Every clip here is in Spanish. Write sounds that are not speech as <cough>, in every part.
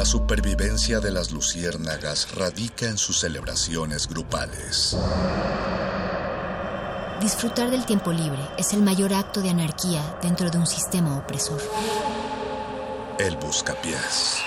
La supervivencia de las luciérnagas radica en sus celebraciones grupales. Disfrutar del tiempo libre es el mayor acto de anarquía dentro de un sistema opresor. El buscapiés.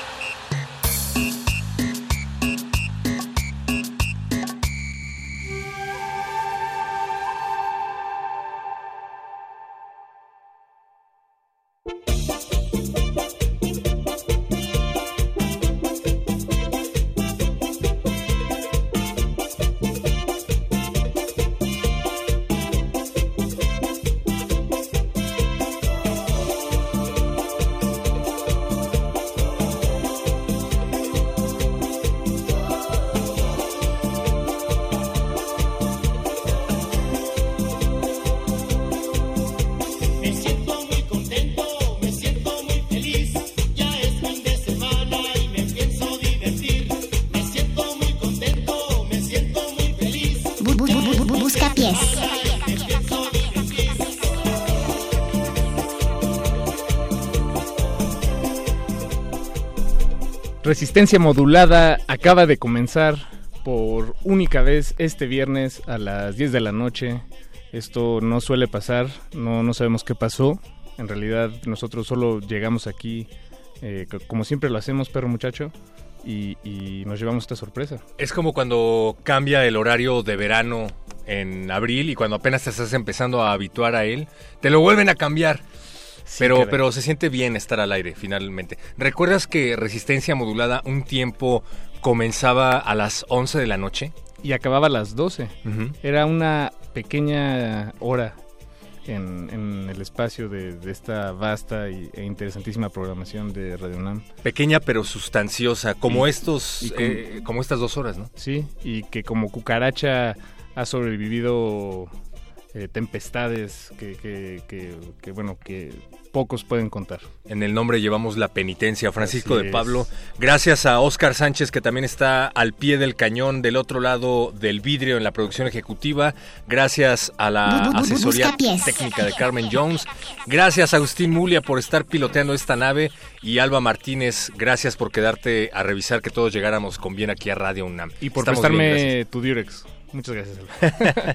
Resistencia modulada acaba de comenzar por única vez este viernes a las 10 de la noche. Esto no suele pasar, no, no sabemos qué pasó. En realidad nosotros solo llegamos aquí, eh, co- como siempre lo hacemos, perro muchacho, y, y nos llevamos esta sorpresa. Es como cuando cambia el horario de verano en abril y cuando apenas te estás empezando a habituar a él, te lo vuelven a cambiar. Pero, caray. pero se siente bien estar al aire finalmente. ¿Recuerdas que Resistencia Modulada un tiempo comenzaba a las 11 de la noche? Y acababa a las 12. Ujú. Era una pequeña hora en, en el espacio de, de esta vasta y- e interesantísima programación de Radio UNAM. Pequeña pero sustanciosa, como Y- estos, y con- eh, como estas dos horas, ¿no? Sí, y que como cucaracha ha sobrevivido eh, tempestades que, que, que- que, bueno, que pocos pueden contar. En el nombre llevamos la penitencia, Francisco Así de es. Pablo. Gracias a Oscar Sánchez, que también está al pie del cañón, del otro lado del vidrio en la producción ejecutiva. Gracias a la Bu- bu- bu- asesoría técnica de Carmen Jones. Gracias a Agustín Mulia por estar piloteando esta nave. Y Alba Martínez, gracias por quedarte a revisar que todos llegáramos con bien aquí a Radio UNAM. Y por Estamos prestarme tu Durex. Muchas gracias.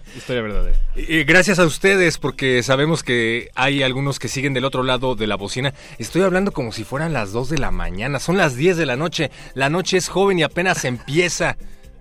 <laughs> Historia verdadera. Y gracias a ustedes, porque sabemos que hay algunos que siguen del otro lado de la bocina. Estoy hablando como si fueran las 2 de la mañana, son las 10 de la noche. La noche es joven y apenas empieza.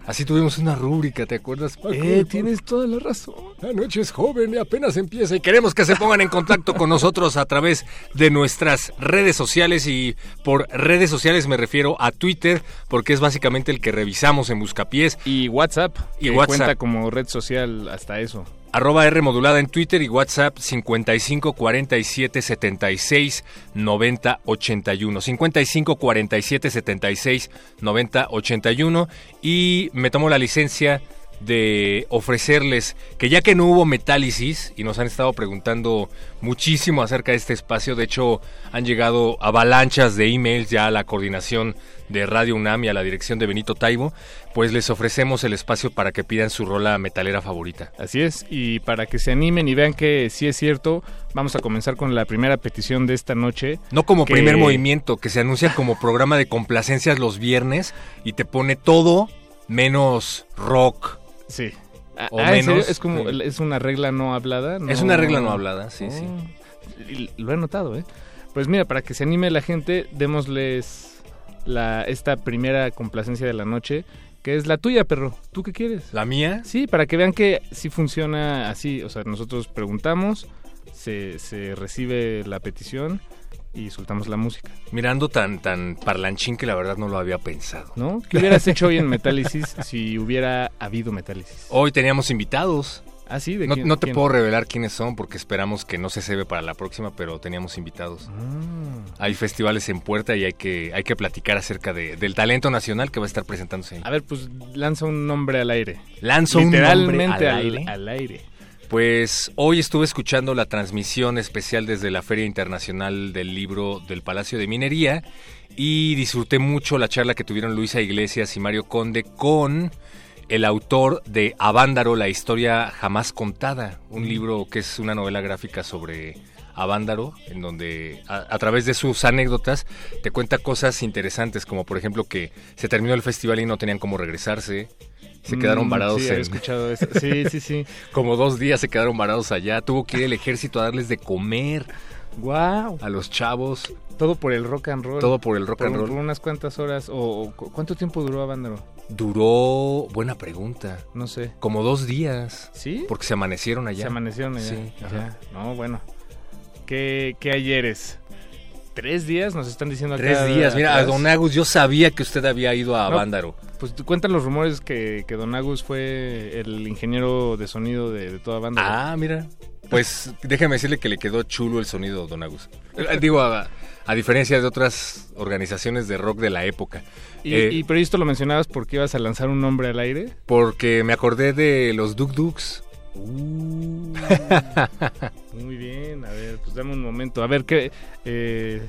Así tuvimos una rúbrica, ¿te acuerdas? Eh, tienes toda la razón. La noche es joven y apenas empieza y queremos que se pongan en contacto con nosotros a través de nuestras redes sociales y por redes sociales me refiero a Twitter porque es básicamente el que revisamos en Buscapiés. Y WhatsApp, Y que WhatsApp. cuenta como red social hasta eso. Arroba R modulada en Twitter y WhatsApp 55 47 76 90 81. 55 47 76 90 81. Y me tomo la licencia de ofrecerles que ya que no hubo metálisis y nos han estado preguntando muchísimo acerca de este espacio, de hecho han llegado avalanchas de emails ya a la coordinación de Radio UNAM y a la dirección de Benito Taibo, pues les ofrecemos el espacio para que pidan su rola metalera favorita. Así es, y para que se animen y vean que sí es cierto, vamos a comenzar con la primera petición de esta noche. No como que- primer movimiento, que se anuncia como programa de complacencias los viernes y te pone todo menos rock. Sí. Ah, O ah, ¿en serio? menos. Es como, Sí. es una regla no hablada. Es una regla no hablada, sí, sí. Y Lo he notado, ¿eh? Pues mira, para que se anime la gente, démosles la, esta primera complacencia de la noche, que es la tuya, perro. ¿Tú qué quieres? ¿La mía? Sí, para que vean que sí funciona así. O sea, nosotros preguntamos, se, se recibe la petición y soltamos la música. Mirando tan, tan parlanchín que la verdad no lo había pensado. ¿No? ¿Qué hubieras hecho hoy en Metálisis si hubiera habido Metálisis? Hoy teníamos invitados. Ah, sí, ¿de No, quién- no te quién? puedo revelar quiénes son porque esperamos que no se cebe para la próxima, pero teníamos invitados. Ah. Hay festivales en puerta y hay que, hay que platicar acerca de- del talento nacional que va a estar presentándose ahí. A ver, pues lanza un nombre al aire. Lanzo un nombre al al, aire. al aire. Pues hoy estuve escuchando la transmisión especial desde la Feria Internacional del Libro del Palacio de Minería y disfruté mucho la charla que tuvieron Luisa Iglesias y Mario Conde con el autor de Avándaro, la historia jamás contada, un libro que es una novela gráfica sobre Avándaro, en donde a, a través de sus anécdotas te cuenta cosas interesantes, como por ejemplo que se terminó el festival y no tenían cómo regresarse, se quedaron Mm, varados sí, en, he escuchado eso. Sí, <laughs> sí, sí. como dos días se quedaron varados allá. Tuvo que ir el ejército a darles de comer Wow. a los chavos. Todo por el rock and roll. Todo por el rock por, and roll. por unas cuantas horas. O, o cu- ¿Cuánto tiempo duró Avándaro? Duró, buena pregunta, No sé. como dos días. ¿Sí? Porque se amanecieron allá. Se amanecieron allá. Sí. No, bueno. ¿Qué, qué ayeres? ¿Tres días? Nos están diciendo acá. Tres días. Mira, a. Don Agus, yo sabía que usted había ido a No. Avándaro. Pues cuentan los rumores que, que Don Agus fue el ingeniero de sonido de, de toda banda. Ah, mira. Pues déjeme decirle que le quedó chulo el sonido, Don Agus. Eh, Digo, a, a diferencia de otras organizaciones de rock de la época. y, Eh, y- pero esto lo mencionabas porque ibas a lanzar un nombre al aire. Porque me acordé de los Duk Duks. <laughs> Muy bien, a ver, pues dame un momento. A ver, ¿qué? eh,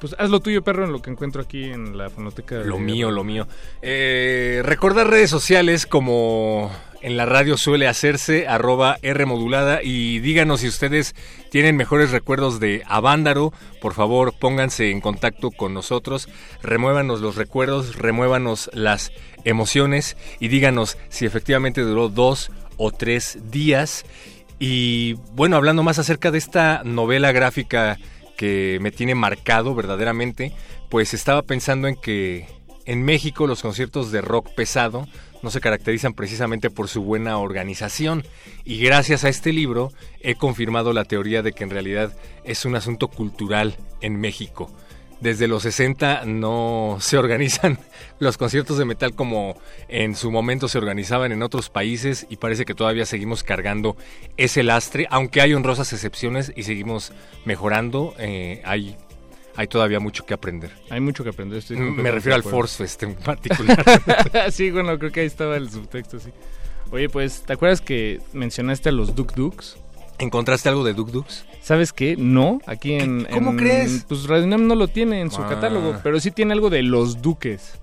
pues haz lo tuyo, perro, en lo que encuentro aquí en la fonoteca. Lo de- mío, lo mío. Eh, recordar redes sociales como en la radio suele hacerse, arroba R modulada. Y díganos si ustedes tienen mejores recuerdos de Avándaro, por favor pónganse en contacto con nosotros, remuévanos los recuerdos, remuévanos las emociones y díganos si efectivamente duró dos o tres días. Y bueno, hablando más acerca de esta novela gráfica que me tiene marcado verdaderamente, pues estaba pensando en que en México los conciertos de rock pesado no se caracterizan precisamente por su buena organización y gracias a este libro he confirmado la teoría de que en realidad es un asunto cultural en México. Desde los 60 no <laughs> se organizan los conciertos de metal como en su momento se organizaban en otros países y parece que todavía seguimos cargando ese lastre, aunque hay honrosas excepciones y seguimos mejorando, eh, hay, hay todavía mucho que aprender. Hay mucho que aprender. estoy Me completamente refiero al. Force Fest en particular. <laughs> sí, bueno, creo que ahí estaba el subtexto, sí. Oye, pues, ¿te acuerdas que mencionaste a los Duk Duks? ¿Encontraste algo de Duk Duks? ¿Sabes qué? No, aquí en... ¿Cómo en- crees? Pues Radio UNAM no lo tiene en su Ah. catálogo, pero sí tiene algo de los Duques.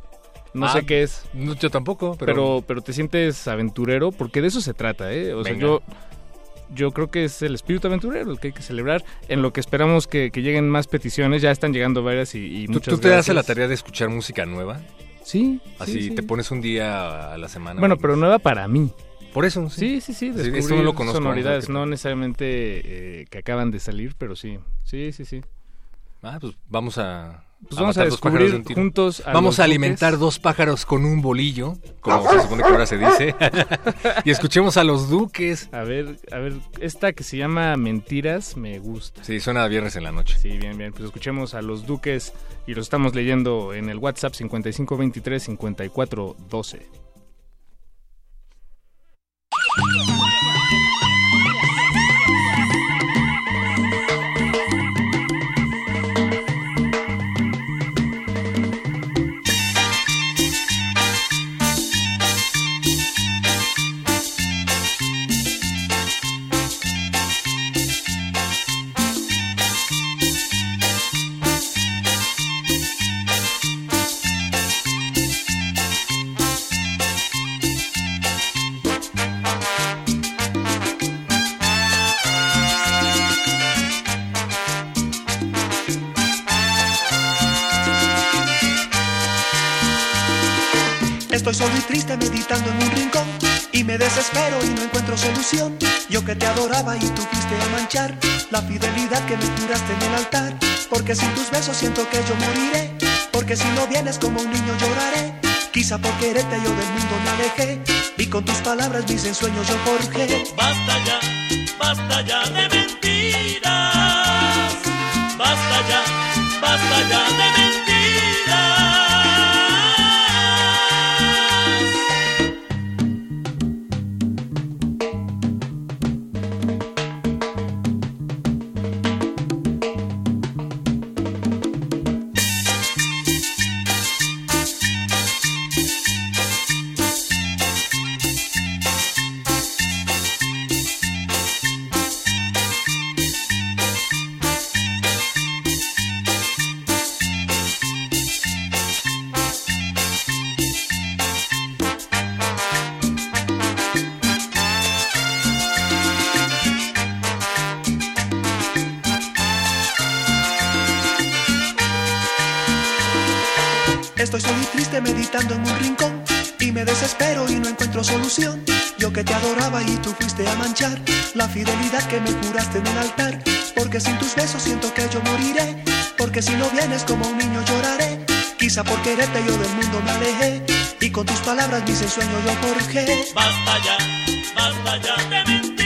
No Ah, sé qué es. No, yo tampoco, pero... pero, pero te sientes aventurero porque de eso se trata, ¿eh? O sea, yo, yo creo que es el espíritu aventurero el que hay que celebrar, en lo que esperamos que, que lleguen más peticiones, ya están llegando varias y, y ¿Tú, muchas tú te das a la tarea de escuchar música nueva? Sí, Así sí, sí. te pones un día a la semana. Bueno, pero nueva para mí. Por eso, Sí, sí, sí, Sí, no lo conozco, sonoridades, no necesariamente eh, que acaban de salir, pero sí, sí, sí, sí. Ah, pues vamos a... Pues vamos a descubrir juntos a Vamos a alimentar duques. dos pájaros con un bolillo, como se supone que ahora se dice. <laughs> y escuchemos a los duques. A ver, a ver, esta que se llama Mentiras me gusta. Sí, suena a viernes en la noche. Sí, bien, bien. Pues escuchemos a los Duques y lo estamos leyendo en el WhatsApp 5523 5412. En un rincón y me desespero y no encuentro solución. Yo que te adoraba y tú fuiste a manchar la fidelidad que me juraste en el altar. Porque sin tus besos siento que yo moriré. Porque si no vienes como un niño lloraré. Quizá por quererte yo del mundo me alejé. Y con tus palabras mis ensueños yo forjé. Basta ya, basta ya de mentiras. Basta ya, basta ya de mentiras. Estoy solo y triste meditando en un rincón y me desespero y no encuentro solución. Yo que te adoraba y tú fuiste a manchar la fidelidad que me juraste en el altar. Porque sin tus besos siento que yo moriré. Porque si no vienes como un niño lloraré. Quizá por quererte yo del mundo me alejé y con tus palabras mis ensueños yo forjé. Basta ya, basta ya.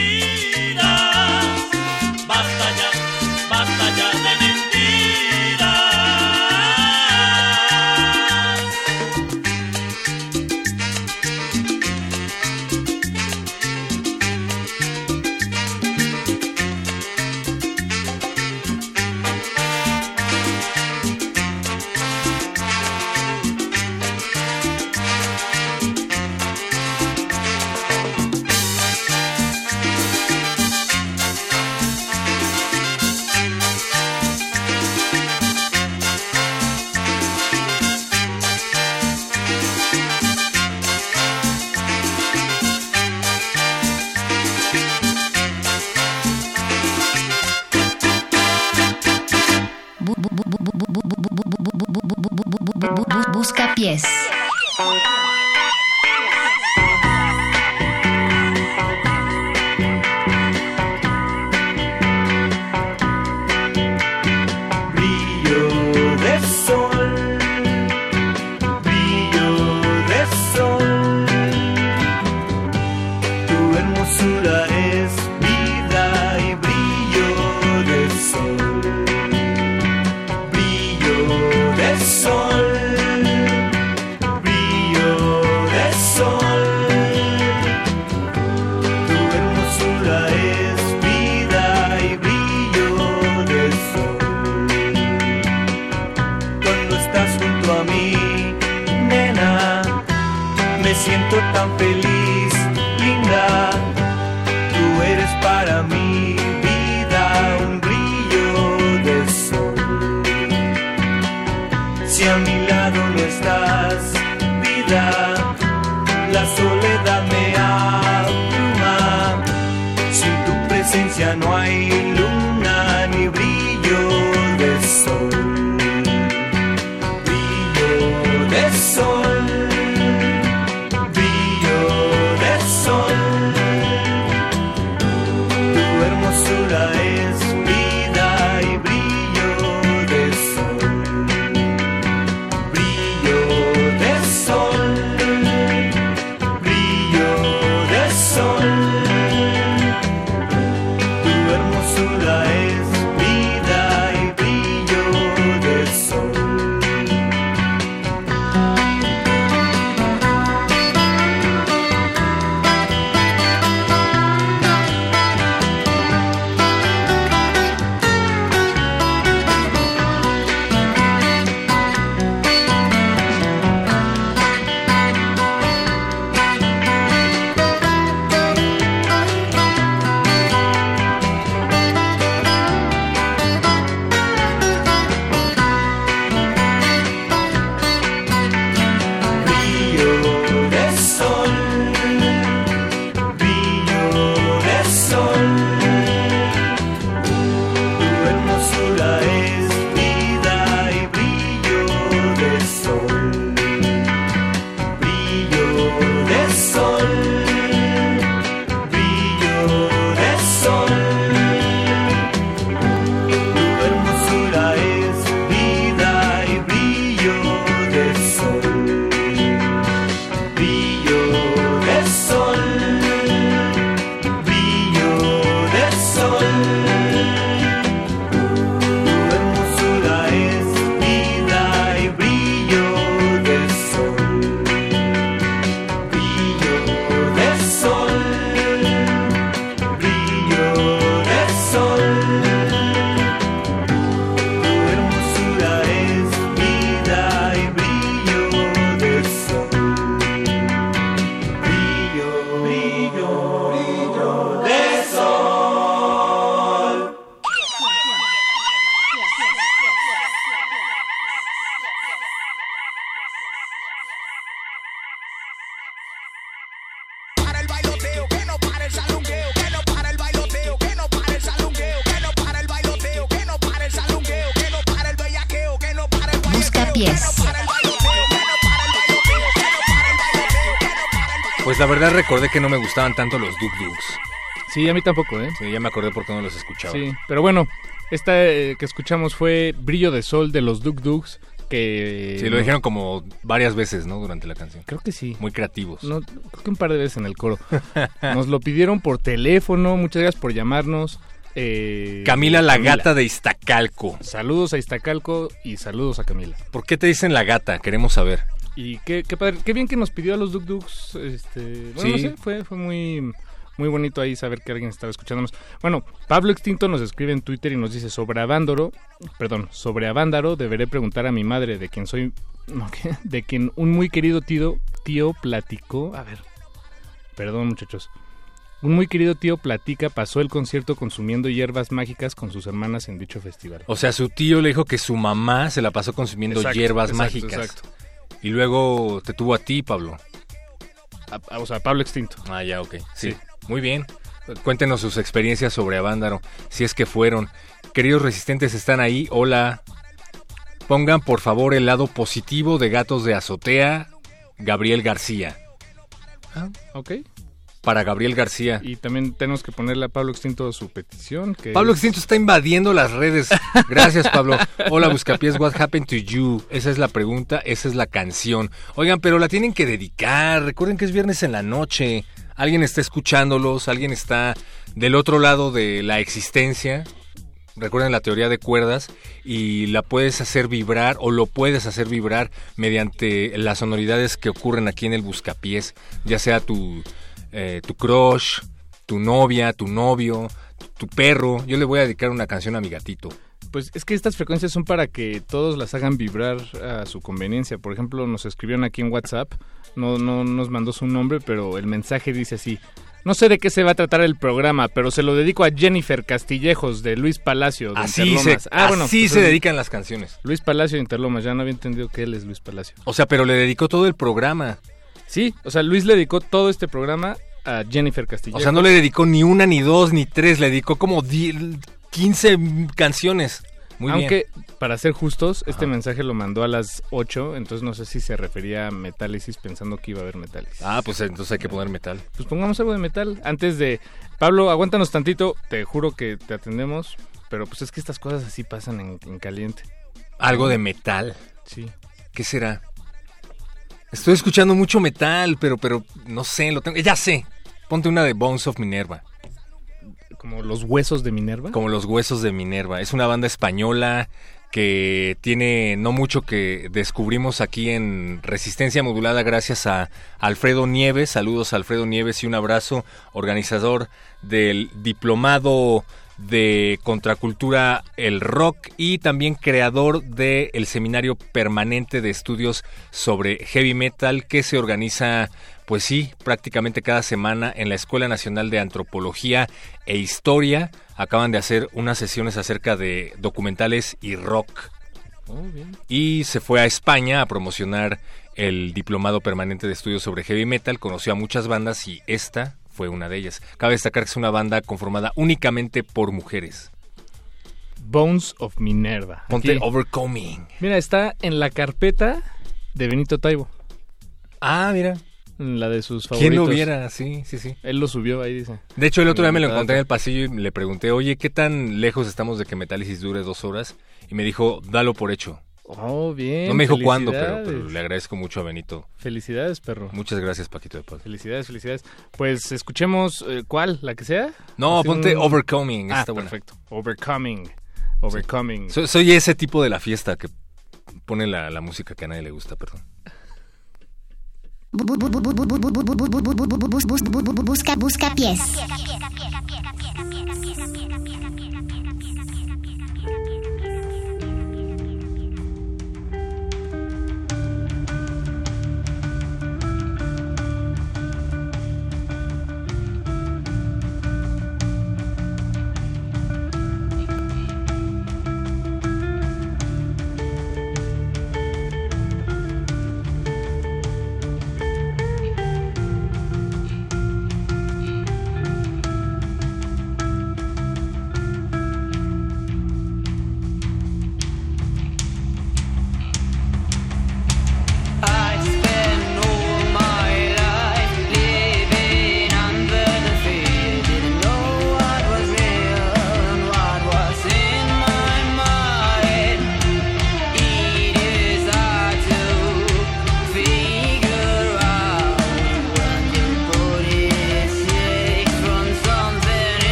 Recordé que no me gustaban tanto los Duk Duks. Sí, a mí tampoco, ¿eh? Sí, ya me acordé por qué no los escuchaba. Sí, pero bueno, esta eh, que escuchamos fue Brillo de Sol de los Duk Duks, que... Sí, lo dijeron como varias veces, ¿no? Durante la canción. Creo que sí. Muy creativos. No, creo que un par de veces en el coro. <laughs> Nos lo pidieron por teléfono, muchas gracias por llamarnos. Eh, Camila la gata de Iztacalco. Saludos a Iztacalco y saludos a Camila. ¿Por qué te dicen la gata? Queremos saber. Y qué, qué padre, qué bien que nos pidió a los Duk Duks. Este, bueno, Sí. no sé, fue, fue muy, muy bonito ahí saber que alguien estaba escuchándonos. Bueno, Pablo Extinto nos escribe en Twitter y nos dice sobre Avándaro, perdón, sobre Avándaro deberé preguntar a mi madre de quien soy, <laughs> no, ¿qué? de quien un muy querido tío, tío platicó, a ver, perdón muchachos. Un muy querido tío platica pasó el concierto consumiendo hierbas mágicas con sus hermanas en dicho festival. O sea, su tío le dijo que su mamá se la pasó consumiendo Exacto, hierbas exacto, mágicas. exacto. Y luego te tuvo a ti, Pablo. A- a- o sea, Pablo Extinto. Ah, ya, ok. Sí. Sí. Muy bien. Cuéntenos sus experiencias sobre Avándaro, si es que fueron. Queridos resistentes, están ahí. Hola. Pongan por favor el lado positivo de Gatos de Azotea, Gabriel García. Ok. Para Gabriel García. Y también tenemos que ponerle a Pablo Extinto su petición. Que Pablo es- Extinto está invadiendo las redes. Gracias, Pablo. Hola, Buscapiés, what happened to you? Esa es la pregunta, esa es la canción. Oigan, pero la tienen que dedicar. Recuerden que es viernes en la noche. Alguien está escuchándolos, alguien está del otro lado de la existencia. Recuerden la teoría de cuerdas y la puedes hacer vibrar o lo puedes hacer vibrar mediante las sonoridades que ocurren aquí en el Buscapiés, ya sea tu, eh, tu crush, tu novia, tu novio, tu perro. Yo le voy a dedicar una canción a mi gatito. Pues es que estas frecuencias son para que todos las hagan vibrar a su conveniencia. Por ejemplo, nos escribieron aquí en WhatsApp, no, no nos mandó su nombre, pero el mensaje dice así. No sé de qué se va a tratar el programa, pero se lo dedico a Jennifer Castillejos de Luis Palacio de Así, se, Interlomas. Ah, bueno, así pues se dedican las canciones. Luis Palacio de Interlomas, ya no había entendido que él es Luis Palacio. O sea, pero le dedicó todo el programa. Sí, o sea, Luis le dedicó todo este programa a Jennifer O Castillejos. sea, no le dedicó ni una, ni dos, ni tres, le dedicó como 10 15 canciones. Muy Aunque, bien. para ser justos, este mensaje lo mandó a las 8, entonces no sé si se refería a Metálisis pensando que iba a haber Metálisis. Ah, pues entonces hay que poner metal. Pues pongamos algo de metal antes de... Pablo, aguántanos tantito, te juro que te atendemos, pero pues es que estas cosas así pasan en, en caliente. Algo de metal. Sí. ¿Qué será? Estoy escuchando mucho metal, pero, pero no sé, lo tengo. Ya sé. Ponte una de Bones of Minerva. Como los huesos de Minerva. Como los huesos de Minerva. Es una banda española que tiene no mucho que descubrimos aquí en Resistencia Modulada gracias a Alfredo Nieves. Saludos a Alfredo Nieves y un abrazo, organizador del diplomado de contracultura el rock y también creador del seminario permanente de estudios sobre heavy metal que se organiza pues sí prácticamente cada semana en la Escuela Nacional de Antropología e Historia. Acaban de hacer unas sesiones acerca de documentales y rock. Oh, bien. y se fue a España a promocionar el diplomado permanente de estudios sobre heavy metal, conoció a muchas bandas y esta fue una de ellas. Cabe destacar que es una banda conformada únicamente por mujeres. Bones of Minerva. Ponte Aquí. Overcoming. Mira, está en la carpeta de Benito Taibo, Ah, mira. la de sus favoritos. ¿Quién lo viera? Sí, sí, sí. Él lo subió ahí, dice. De hecho, el otro día me lo encontré en el pasillo y le pregunté, oye, ¿qué tan lejos estamos de que Metálisis dure dos horas? Y me dijo, dalo por hecho. Oh, bien. No me dijo cuándo, pero, le agradezco mucho a Benito. Felicidades, perro. Muchas gracias, Paquito de Paz. Felicidades, felicidades. Pues escuchemos, eh, ¿cuál? ¿La que sea? No, Así ponte un- Overcoming. Ah, está buena. perfecto. Overcoming. Overcoming. Soy, soy ese tipo de la fiesta que pone la, la música que a nadie le gusta, perdón. Busca, busca pies. busca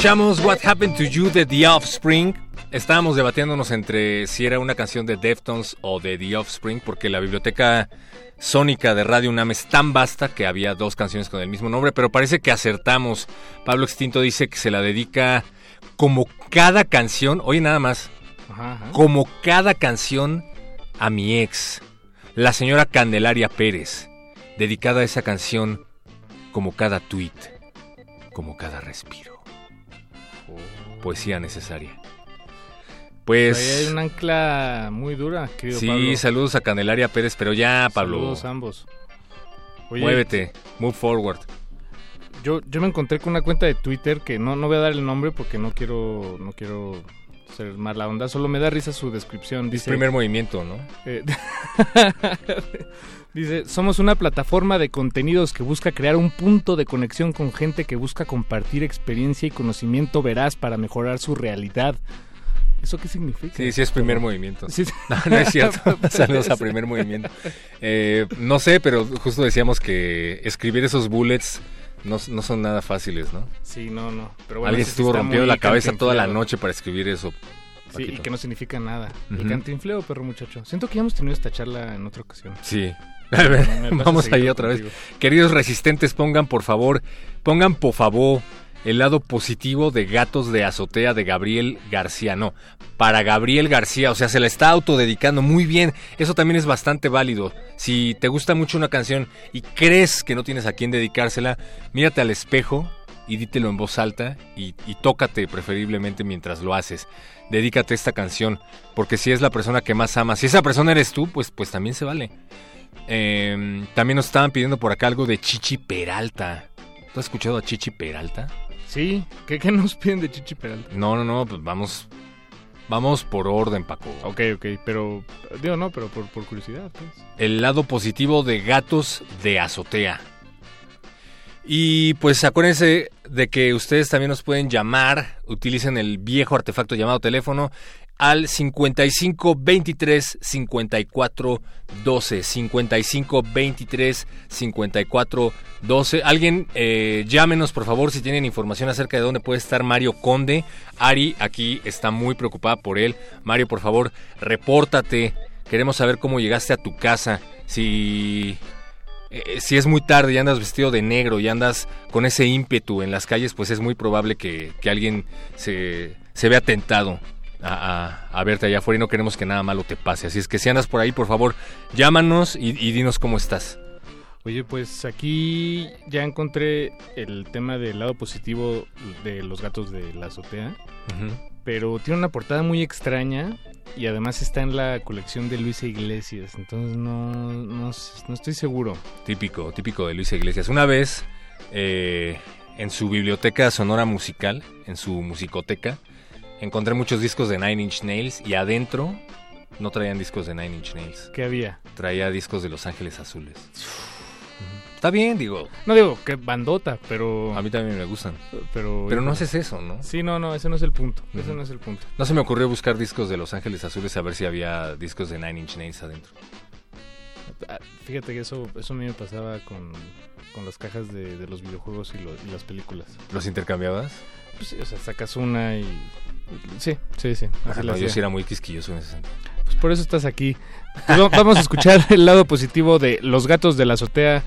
Escuchamos What Happened to You de The Offspring. Estábamos debatiéndonos entre si era una canción de Deftones o de The Offspring, porque la biblioteca sónica de Radio UNAM es tan vasta que había dos canciones con el mismo nombre, pero parece que acertamos. Pablo Extinto dice que se la dedica como cada canción, oye nada más, Ajá, ajá. como cada canción a mi ex, la señora Candelaria Pérez, dedicada a esa canción como cada tweet, como cada respiro. Poesía necesaria. Pues Ahí hay un ancla muy dura, querido sí, Pablo. saludos a Candelaria Pérez, pero ya, Pablo, Saludos a ambos. Oye, muévete, move forward. Yo, yo me encontré con una cuenta de Twitter que no, no voy a dar el nombre porque no quiero, no quiero ser mala onda, solo me da risa su descripción. Dice, Primer movimiento, ¿no? eh, <laughs> dice, somos una plataforma de contenidos que busca crear un punto de conexión con gente que busca compartir experiencia y conocimiento veraz para mejorar su realidad. ¿Eso qué significa? Sí, sí es primer movimiento. Sí, sí. No, no es cierto. <laughs> Saludos a primer movimiento. Eh, no sé, pero justo decíamos que escribir esos bullets no, no son nada fáciles, ¿no? Sí, no, no. Pero bueno, Alguien estuvo rompiendo la cabeza toda la noche para escribir eso. Sí, y que no significa nada. Ujú. El cantinfleo, perro muchacho. Siento que ya hemos tenido esta charla en otra ocasión. Sí. <laughs> A ver, vamos ahí otra vez. Queridos resistentes, pongan por favor, pongan por favor el lado positivo de Gatos de Azotea de Gabriel García. No, para Gabriel García, o sea, se la está autodedicando muy bien. Eso también es bastante válido. Si te gusta mucho una canción y crees que no tienes a quién dedicársela, mírate al espejo y dítelo en voz alta y, y tócate preferiblemente mientras lo haces. Dedícate a esta canción, porque si es la persona que más amas, si esa persona eres tú, pues, pues también se vale. Eh, también nos estaban pidiendo por acá algo de Chichi Peralta. ¿Tú has escuchado a Chichi Peralta? Sí, ¿qué, qué nos piden de Chichi Peralta? No, no, no, pues vamos. Vamos por orden, Paco. Ok, ok, pero digo no, pero por, por curiosidad, pues. El lado positivo de gatos de azotea. Y pues acuérdense de que ustedes también nos pueden llamar, utilicen el viejo artefacto llamado teléfono al 55 23 54 12 55 23 54 12 alguien eh, llámenos por favor si tienen información acerca de dónde puede estar Mario Conde. Ari aquí está muy preocupada por él. Mario por favor repórtate. Queremos saber cómo llegaste a tu casa. Si eh, si es muy tarde y andas vestido de negro y andas con ese ímpetu en las calles, pues es muy probable que, que alguien se, se vea tentado a, a- a verte allá afuera y no queremos que nada malo te pase. Así es que si andas por ahí, por favor, llámanos y, y dinos cómo estás. Oye, pues aquí ya encontré el tema del lado positivo de los gatos de la azotea, pero tiene una portada muy extraña y además está en la colección de Luisa Iglesias, entonces no, no, no estoy seguro. Típico, típico de Luisa Iglesias. Una vez, eh, en su biblioteca sonora musical, en su musicoteca, encontré muchos discos de Nine Inch Nails y adentro no traían discos de Nine Inch Nails. ¿Qué había? Traía discos de Los Ángeles Azules. Está bien, digo. No digo que bandota, pero... A mí también me gustan. Pero, Pero no haces eso, ¿no? Sí, no, no, ese no es el punto. Ese no es el punto. No se me ocurrió buscar discos de Los Ángeles Azules a ver si había discos de Nine Inch Nails adentro. Ah, Fíjate que eso, eso a mí me pasaba con, con las cajas de, de los videojuegos y, lo- y las películas. ¿Los intercambiabas? Pues sí, o sea, sacas una y... Sí, sí, sí. Así no, yo sí era muy quisquilloso en ese sentido. Pues por eso estás aquí. Pues va- vamos a escuchar <laughs> el lado positivo de Los Gatos de la Azotea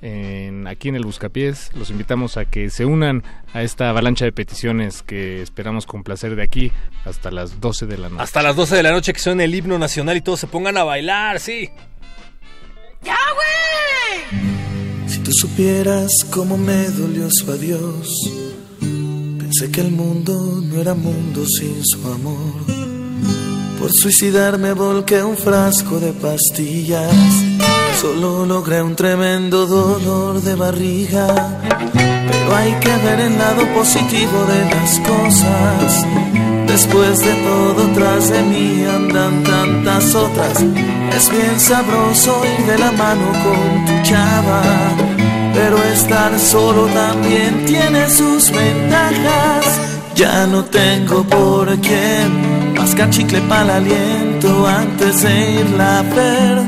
en- aquí en el Buscapiés. Los invitamos a que se unan a esta avalancha de peticiones que esperamos complacer de aquí hasta las 12 de la noche. Hasta las 12 de la noche que suene el himno nacional y todos se pongan a bailar, sí. Si tú supieras cómo me dolió su adiós, pensé que el mundo no era mundo sin su amor. Por suicidarme volqué un frasco de pastillas, solo logré un tremendo dolor de barriga. Pero hay que ver el lado positivo de las cosas. Después de todo, tras de mí andan tantas otras. Es bien sabroso ir de la mano con tu chava. Pero estar solo también tiene sus ventajas. Ya no tengo por quién mascar chicle para el aliento antes de irla a ver.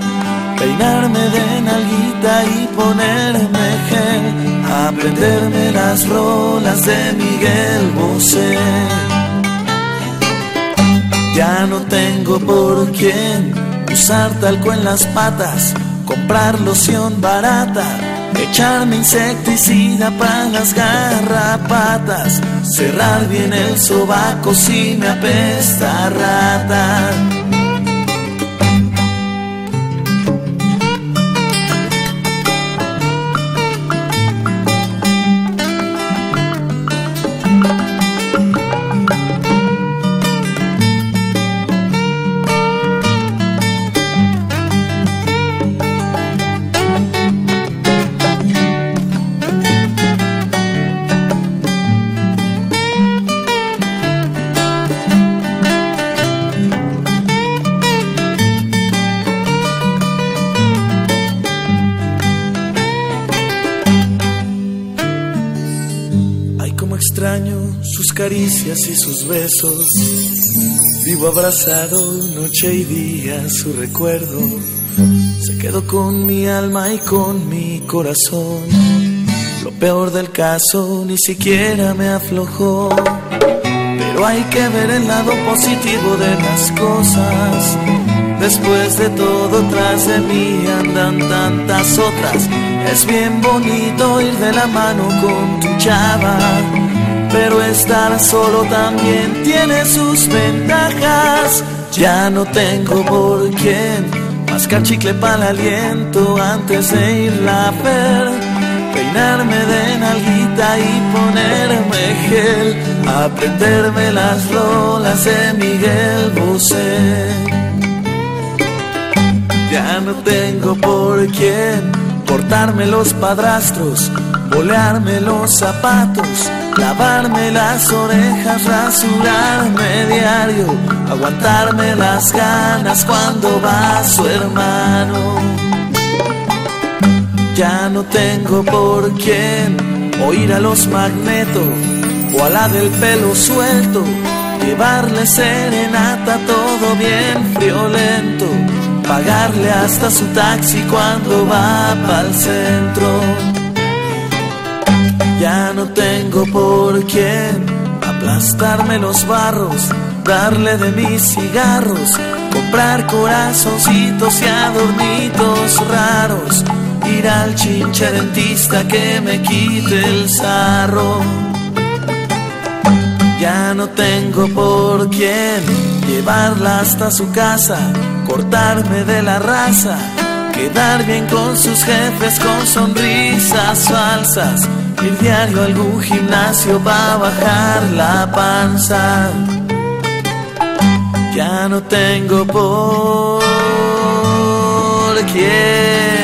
Peinarme de nalguita y ponerme gel. Aprenderme las rolas de Miguel Bosé. Ya no tengo por quién usar talco en las patas, comprar loción barata, echarme insecticida para las garrapatas, cerrar bien el sobaco si me apesta a rata. Caricias y sus besos. Vivo abrazado noche y día su recuerdo. Se quedó con mi alma y con mi corazón. Lo peor del caso ni siquiera me aflojó. Pero hay que ver el lado positivo de las cosas. Después de todo, tras de mí andan tantas otras. Es bien bonito ir de la mano con tu chava. Pero estar solo también tiene sus ventajas. Ya no tengo por quién mascar chicle para el aliento antes de irla a ver. Peinarme de nalguita y ponerme gel. Aprenderme las rolas de Miguel Bosé. Ya no tengo por quién cortarme los padrastros, bolearme los zapatos, lavarme las orejas, rasurarme diario, aguantarme las ganas cuando va su hermano. Ya no tengo por quién oír a los magnetos o a la del pelo suelto, llevarle serenata todo bien friolento, pagarle hasta su taxi cuando va pa'l centro. Ya no tengo por quién aplastarme los barros, darle de mis cigarros, comprar corazoncitos y adornitos raros, ir al chinche dentista que me quite el sarro. Ya no tengo por quién llevarla hasta su casa, cortarme de la raza, quedar bien con sus jefes con sonrisas falsas, ir diario algún gimnasio para bajar la panza. Ya no tengo por quién.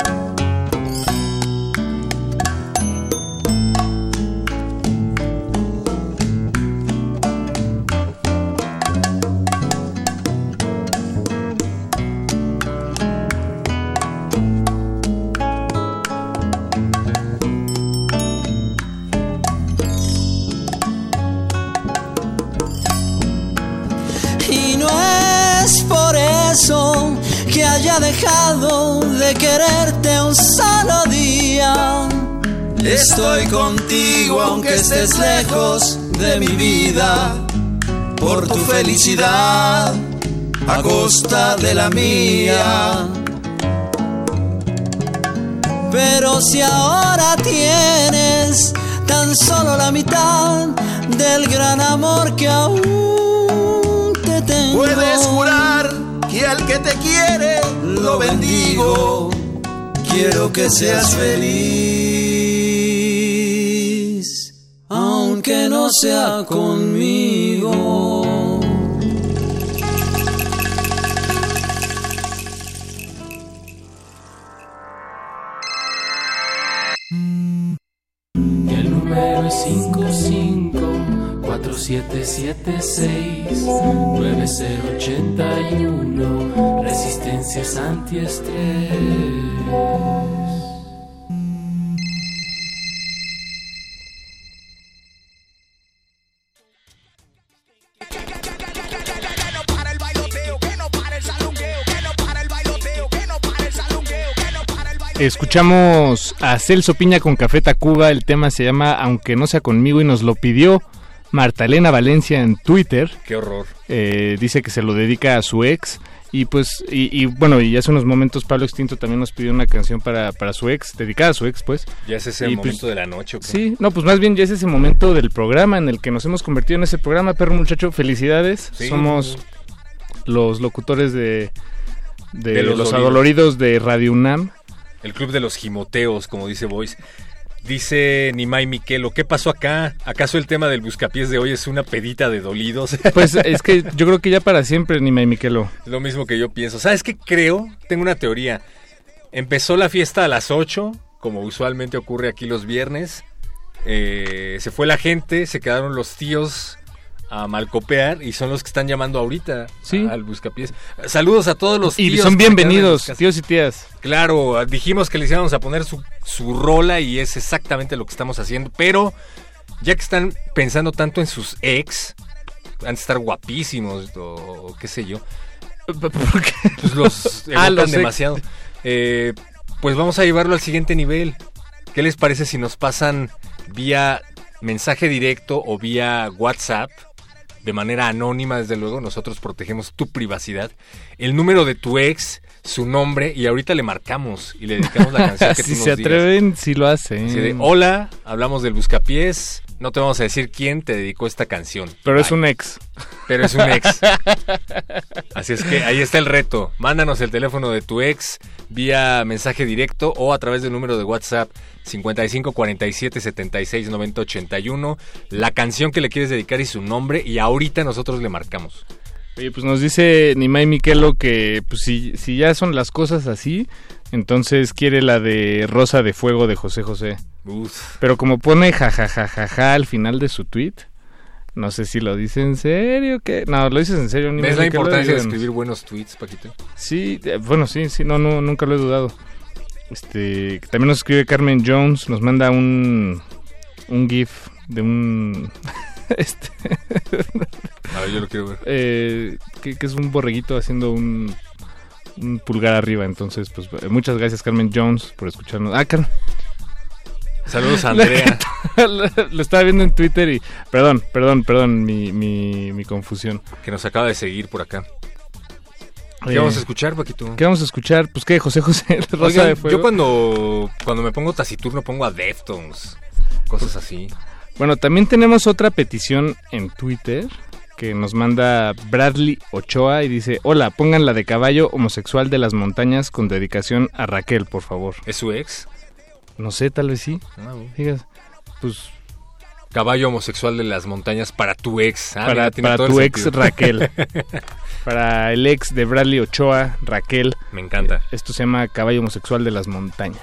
Aunque estés lejos de mi vida, por tu felicidad a costa de la mía. Pero si ahora tienes tan solo la mitad del gran amor que aún te tengo, puedes jurar que al que te quiere lo bendigo. Quiero que seas feliz, sea conmigo. El número es 5547769081 Resistencias antiestrés. Escuchamos a Celso Piña con Café Tacuba, el tema se llama Aunque no sea conmigo y nos lo pidió Marta Elena Valencia en Twitter. Qué horror. Eh, dice que se lo dedica a su ex. Y pues, y, y, bueno, y hace unos momentos Pablo Extinto también nos pidió una canción para, para su ex, dedicada a su ex, pues. Ya es ese Y, momento pues, de la noche. ¿o? Sí, no, pues más bien ya es ese momento del programa en el que nos hemos convertido en ese programa, perro muchacho, felicidades. Sí. Somos los locutores de, de, De los los, adoloridos de Radio UNAM. El club de los gimoteos, como dice Boyce. Dice Nimai Miquelo, ¿qué pasó acá? ¿Acaso el tema del buscapiés de hoy es una pedita de dolidos? <laughs> Pues es que yo creo que ya para siempre, ni me Miquelo. Lo mismo que yo pienso. ¿Sabes qué creo? Tengo una teoría. Empezó la fiesta a las 8, como usualmente ocurre aquí los viernes. Eh, se fue la gente, se quedaron los tíos a malcopear y son los que están llamando ahorita Sí. al buscapiés. Saludos a todos los tíos. Y son bienvenidos, tíos y tías. Claro, dijimos que les íbamos a poner su, su rola y es exactamente lo que estamos haciendo. Pero ya que están pensando tanto en sus ex, han de estar guapísimos o, o qué sé yo. <laughs> Pues los <laughs> Ah, los demasiado. Eh, pues vamos a llevarlo al siguiente nivel. ¿Qué les parece si nos pasan vía mensaje directo o vía WhatsApp? De manera anónima, desde luego, nosotros protegemos tu privacidad. El número de tu ex, su nombre, y ahorita le marcamos y le dedicamos la <laughs> canción que si tú nos se digas. atreven, si lo hacen. Así de, hola, hablamos del buscapiés. No te vamos a decir quién te dedicó esta canción. Pero es un ex. Pero es un ex. <laughs> Así es que ahí está el reto. Mándanos el teléfono de tu ex vía mensaje directo o a través del número de WhatsApp 55 47 76 90 81. La canción que le quieres dedicar y su nombre y ahorita nosotros le marcamos. Oye, pues nos dice Nimai Miquelo que pues, si, si ya son las cosas así, entonces quiere la de Rosa de Fuego de José José. Uf. Pero como pone jajajajaja al final de su tweet, no sé si lo dice en serio que... No, lo dices en serio. Nimai ¿Ves la importancia de escribir buenos tweets, Paquito? Sí, eh, bueno, sí, sí, no, no, nunca lo he dudado. Este, también nos escribe Carmen Jones, nos manda un, un GIF de un... <laughs> este, A ver, yo lo quiero ver. eh, que, que es un borreguito haciendo un, un pulgar arriba. Entonces, pues muchas gracias Carmen Jones por escucharnos. Ah, Carmen. Saludos a Andrea. <laughs> lo, estaba viendo en Twitter y... Perdón, perdón, perdón, mi, mi, mi confusión. que nos acaba de seguir por acá. ¿Qué Eh, vamos a escuchar, Paquito? ¿Qué vamos a escuchar? Pues que José José, Rosa Oigan, de Fuego. yo cuando, cuando me pongo taciturno pongo a Deftones, cosas así. Bueno, también tenemos otra petición en Twitter que nos manda Bradley Ochoa y dice, hola, pongan la de caballo homosexual de las montañas con dedicación a Raquel, por favor. ¿Es su ex? No sé, tal vez sí. Ah, bueno. Fíjate, pues Caballo homosexual de las montañas para tu ex. Ah, para, mira, tu ex sentido. Raquel. <laughs> para el ex de Bradley Ochoa, Raquel. Me encanta. Esto se llama caballo homosexual de las montañas.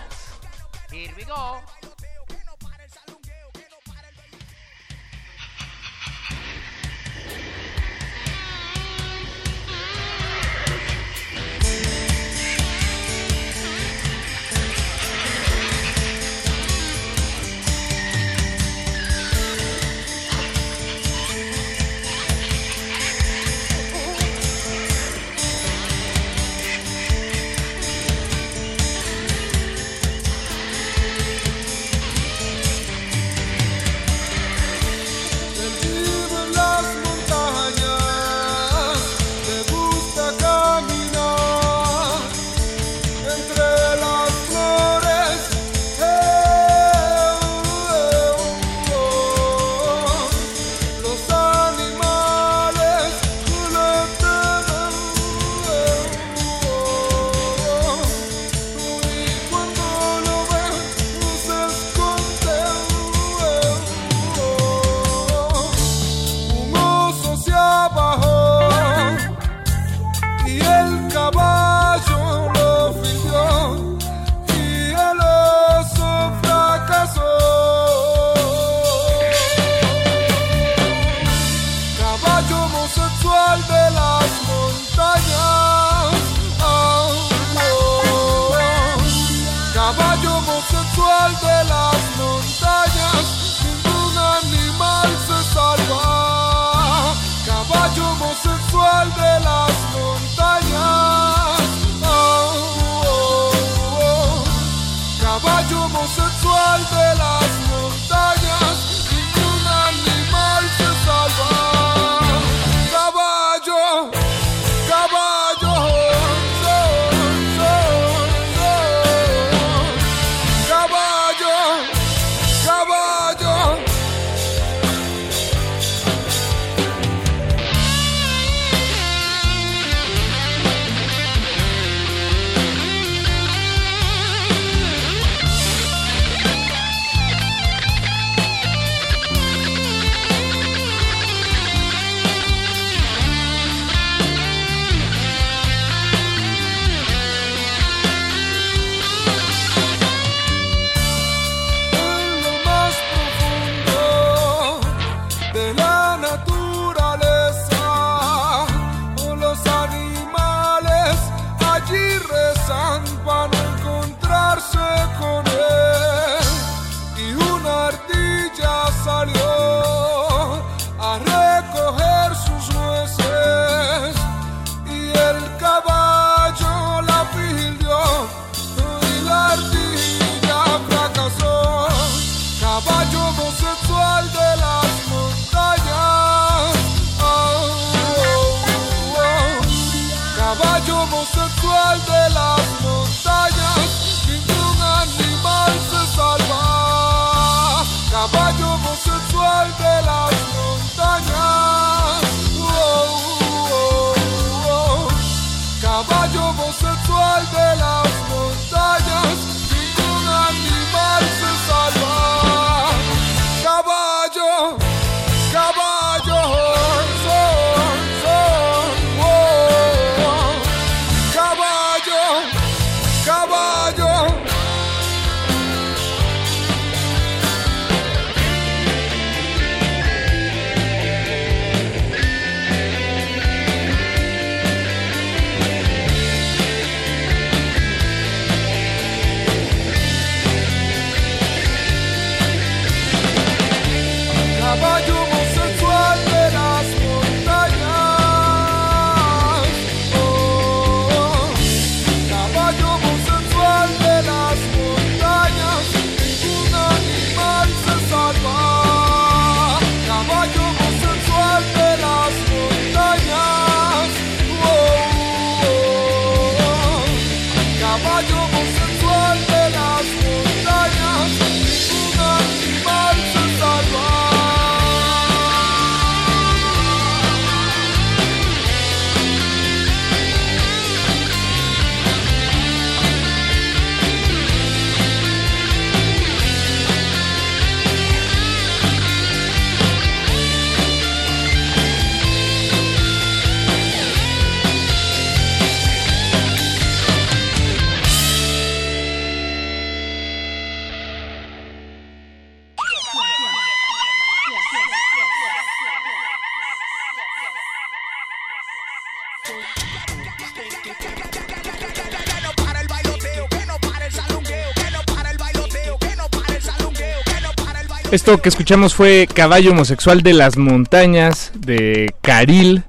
Esto que escuchamos fue Caballo Homosexual de las Montañas de Caril,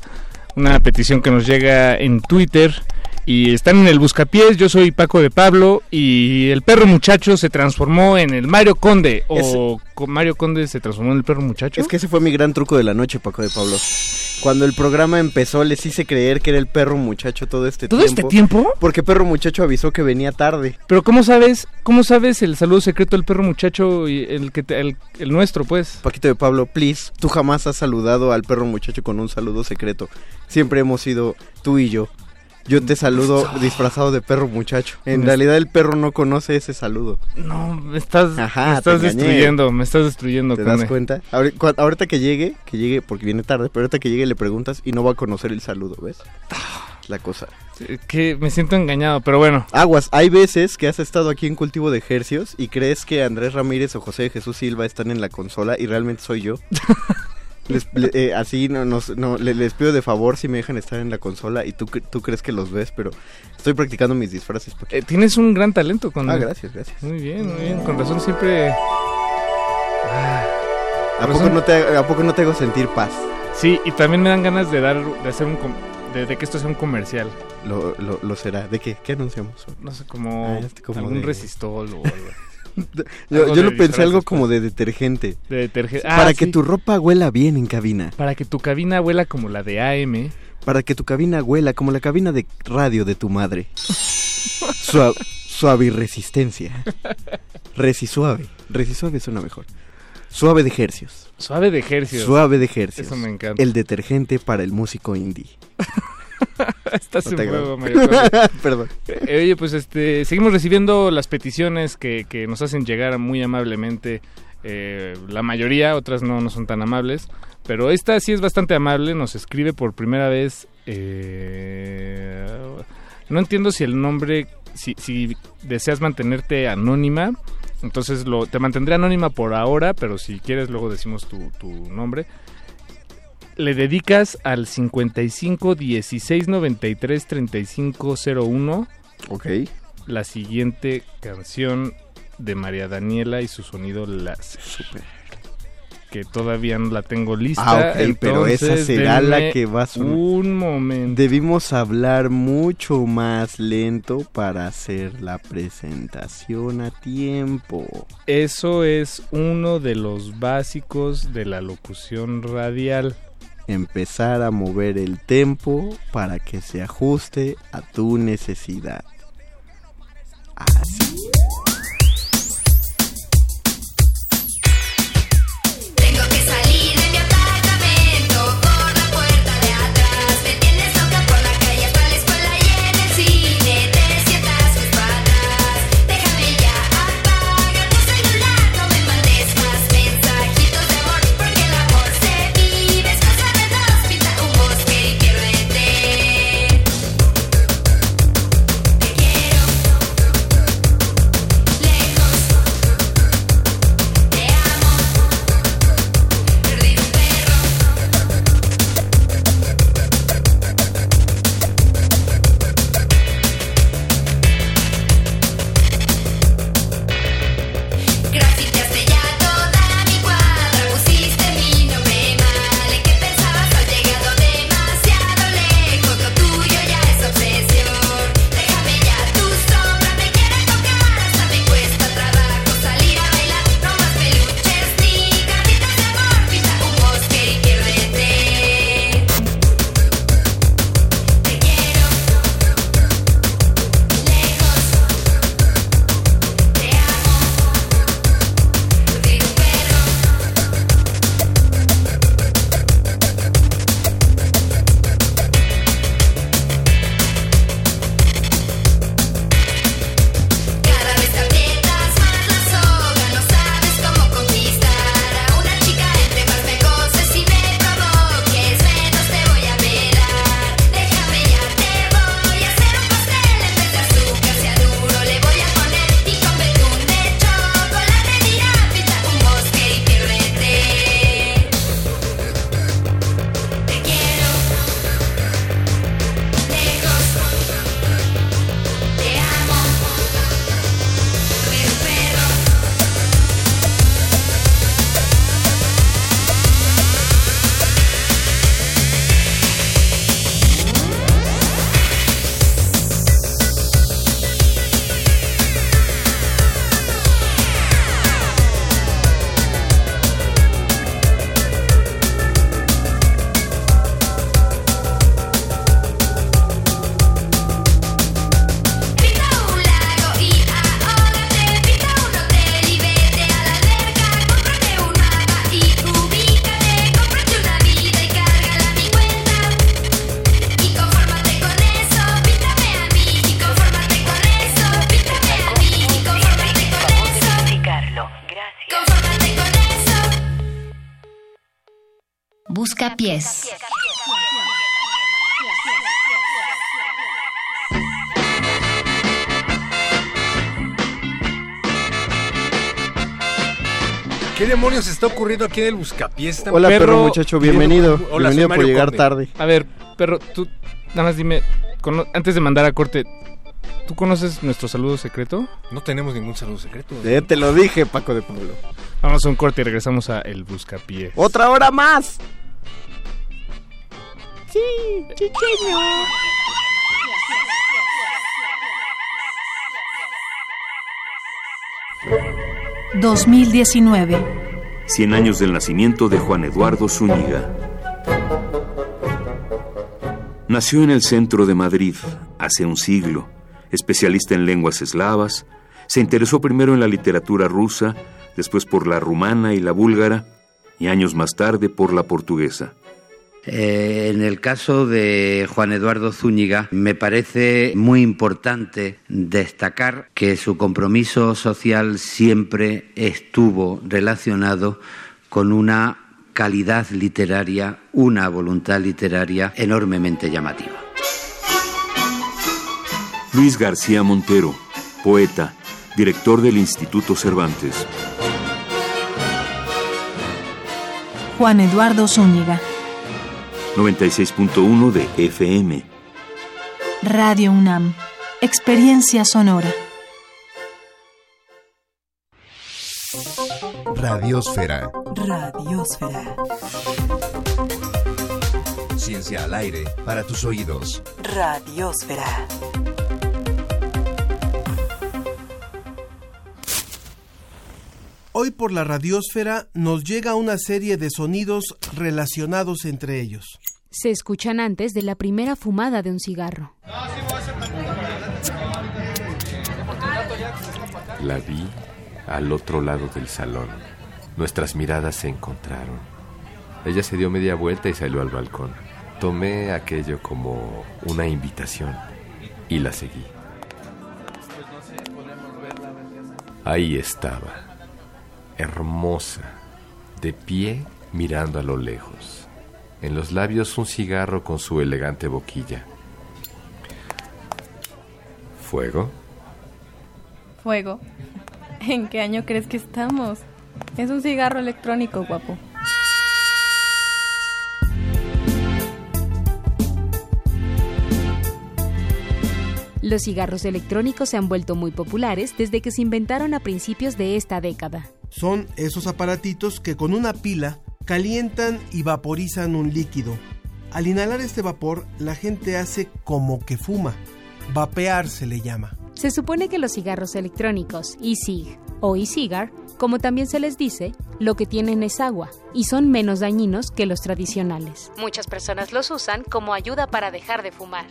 una petición que nos llega en Twitter. Y están en el Buscapiés, yo soy Paco de Pablo y el perro muchacho se transformó en el Mario Conde. O co- Mario Conde se transformó en el perro muchacho. Es que ese fue mi gran truco de la noche, Paco de Pablo. Cuando el programa empezó, les hice creer que era el perro muchacho todo este ¿Todo tiempo. este tiempo? Porque perro muchacho avisó que venía tarde. Pero ¿cómo sabes, cómo sabes el saludo secreto del perro muchacho y el que te- el, el nuestro, pues? Paquito de Pablo, please, tú jamás has saludado al perro muchacho con un saludo secreto. Siempre hemos sido tú y yo. Yo te saludo disfrazado de perro muchacho. En realidad el perro no conoce ese saludo. No, me estás, Ajá, me estás destruyendo, me estás destruyendo. ¿Te das cuenta? Ahorita que llegue, que llegue, porque viene tarde, pero ahorita que llegue le preguntas y no va a conocer el saludo, ¿ves? La cosa. Que me siento engañado, pero bueno. Aguas, hay veces que has estado aquí en Cultivo de Ejercios y crees que Andrés Ramírez o José Jesús Silva están en la consola y realmente soy yo. <laughs> Les- le- eh, así no, nos- no, le- les pido de favor si me dejan estar en la consola y tú, tú crees que los ves, pero estoy practicando mis disfraces. Eh, tienes un gran talento con Ah, gracias, gracias. Muy bien, muy bien. Con razón siempre. ¿A poco, no te, ¿A poco no te hago sentir paz? Sí, y también me dan ganas de dar, de hacer un, com- de, de que esto sea un comercial. Lo, lo, lo será. ¿De qué? ¿Qué anunciamos? No sé, como, Ah, como algún de- resistol o algo. <laughs> Yo, yo lo pensé algo pues. como de detergente. De detergente. Ah, Para que tu ropa huela bien en cabina. Para que tu cabina huela como la de AM. Para que tu cabina huela como la cabina de radio de tu madre. Sua- suave y resistencia. Resi suave. Resi suave suena mejor. Suave de ejercios. Suave de ejercios. Suave de ejercios. Eso me encanta. El detergente para el músico indie. <laughs> Estás No en juego. Mario. <laughs> Perdón. Eh, oye, pues este, seguimos recibiendo las peticiones que, que nos hacen llegar muy amablemente. Eh, la mayoría, otras no, no son tan amables. Pero esta sí es bastante amable. Nos escribe por primera vez. eh, no entiendo si el nombre, si, si deseas mantenerte anónima. Entonces lo, te mantendré anónima por ahora, pero si quieres luego decimos tu, tu nombre. Le dedicas al 55 16 93 35 01. Ok. La siguiente canción de María Daniela y su sonido láser. Que todavía no la tengo lista. Ah, ok, pero esa será la que va a sonar. Un momento. Debimos hablar mucho más lento para hacer la presentación a tiempo. Eso es uno de los básicos de la locución radial. Empezar a mover el tempo para que se ajuste a tu necesidad. Así. Busca pies. 2019. ¿Qué demonios está ocurriendo aquí en el Buscapiés? Hola, perro, muchacho, bienvenido. Hola, bienvenido por llegar Conde. tarde. A ver, perro, tú nada más dime, antes de mandar a corte, ¿tú conoces nuestro saludo secreto? No tenemos ningún saludo secreto. Eh, te lo dije, Paco de Pablo. Vamos a un corte y regresamos a El Buscapié. ¡Otra hora más! Sí, chiqueño. 2019. 100 años del nacimiento de Juan Eduardo Zúñiga. Nació en el centro de Madrid hace un siglo, especialista en lenguas eslavas, se interesó primero en la literatura rusa, después por la rumana y la búlgara, y años más tarde por la portuguesa. Eh, en el caso de Juan Eduardo Zúñiga, me parece muy importante destacar que su compromiso social siempre estuvo relacionado con una calidad literaria, una voluntad literaria enormemente llamativa. Luis García Montero, poeta, director del Instituto Cervantes. Juan Eduardo Zúñiga. 96.1 de FM. Radio UNAM. Experiencia sonora. Radiosfera. Radiosfera. Ciencia al aire para tus oídos. Radiosfera. Hoy por la radiosfera nos llega una serie de sonidos relacionados entre ellos. Se escuchan antes de la primera fumada de un cigarro. La vi al otro lado del salón. Nuestras miradas se encontraron. Ella se dio media vuelta y salió al balcón. Tomé aquello como una invitación y la seguí. Ahí estaba, hermosa, de pie mirando a lo lejos. En los labios un cigarro con su elegante boquilla. ¿Fuego? Fuego. ¿En qué año crees que estamos? Es un cigarro electrónico, guapo. Los cigarros electrónicos se han vuelto muy populares desde que se inventaron a principios de esta década. Son esos aparatitos que con una pila calientan y vaporizan un líquido. Al inhalar este vapor, la gente hace como que fuma. Vapear se le llama. Se supone que los cigarros electrónicos, e-cig o e-cigar, como también se les dice, lo que tienen es agua y son menos dañinos que los tradicionales. Muchas personas los usan como ayuda para dejar de fumar.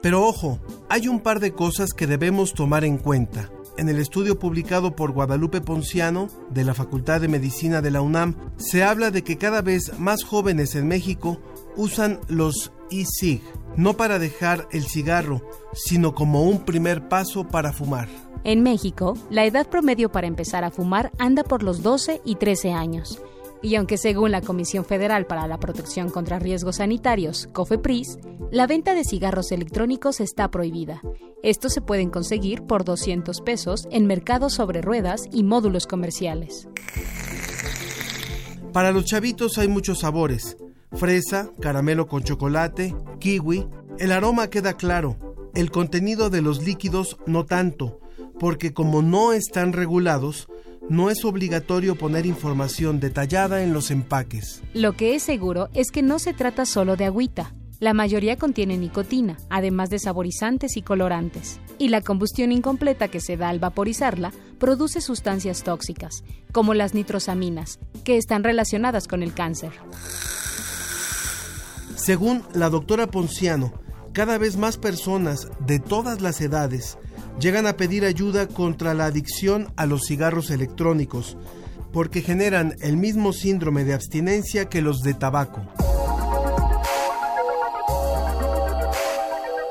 Pero ojo, hay un par de cosas que debemos tomar en cuenta. En el estudio publicado por Guadalupe Ponciano de la Facultad de Medicina de la UNAM, se habla de que cada vez más jóvenes en México usan los e-cig, no para dejar el cigarro, sino como un primer paso para fumar. En México, la edad promedio para empezar a fumar anda por los 12 y 13 años. Y aunque según la Comisión Federal para la Protección contra Riesgos Sanitarios, COFEPRIS, la venta de cigarros electrónicos está prohibida. Estos se pueden conseguir por 200 pesos en mercados sobre ruedas y módulos comerciales. Para los chavitos hay muchos sabores. Fresa, caramelo con chocolate, kiwi. El aroma queda claro. El contenido de los líquidos no tanto, porque como no están regulados, no es obligatorio poner información detallada en los empaques. Lo que es seguro es que no se trata solo de agüita. La mayoría contiene nicotina, además de saborizantes y colorantes. Y la combustión incompleta que se da al vaporizarla produce sustancias tóxicas, como las nitrosaminas, que están relacionadas con el cáncer. Según la doctora Ponciano, cada vez más personas de todas las edades llegan a pedir ayuda contra la adicción a los cigarros electrónicos, porque generan el mismo síndrome de abstinencia que los de tabaco.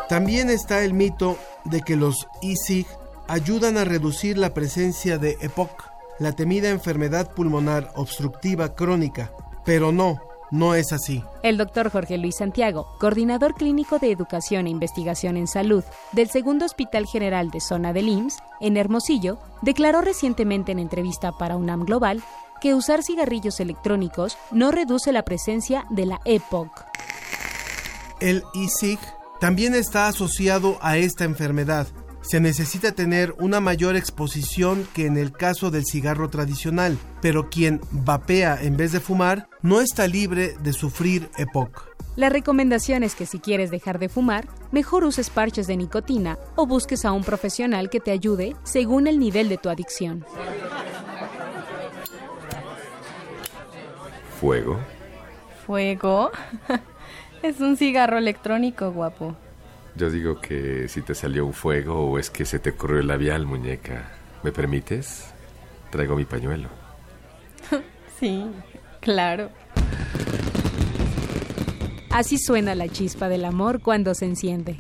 También está el mito de que los e-cig ayudan a reducir la presencia de EPOC, la temida enfermedad pulmonar obstructiva crónica, pero no, no es así. El doctor Jorge Luis Santiago, coordinador clínico de educación e investigación en salud del Segundo Hospital General de Zona del IMSS, en Hermosillo, declaró recientemente en entrevista para UNAM Global que usar cigarrillos electrónicos no reduce la presencia de la EPOC. El e-cig también está asociado a esta enfermedad. Se necesita tener una mayor exposición que en el caso del cigarro tradicional, pero quien vapea en vez de fumar no está libre de sufrir EPOC. La recomendación es que si quieres dejar de fumar, mejor uses parches de nicotina o busques a un profesional que te ayude según el nivel de tu adicción. ¿Fuego? ¿Fuego? <laughs> es un cigarro electrónico, guapo. Yo digo que si te salió un fuego o es que se te corrió el labial, muñeca. ¿Me permites? Traigo mi pañuelo. <laughs> sí, claro. Así suena la chispa del amor cuando se enciende.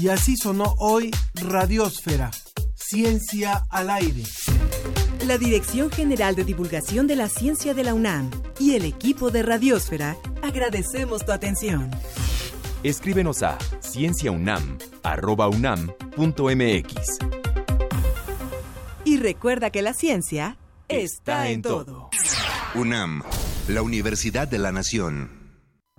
Y así sonó hoy Radiosfera, Ciencia al aire. La Dirección General de Divulgación de la Ciencia de la UNAM y el equipo de Radiosfera agradecemos tu atención. Escríbenos a cienciaunam.unam.mx. Y recuerda que la ciencia está en todo. UNAM, la Universidad de la Nación.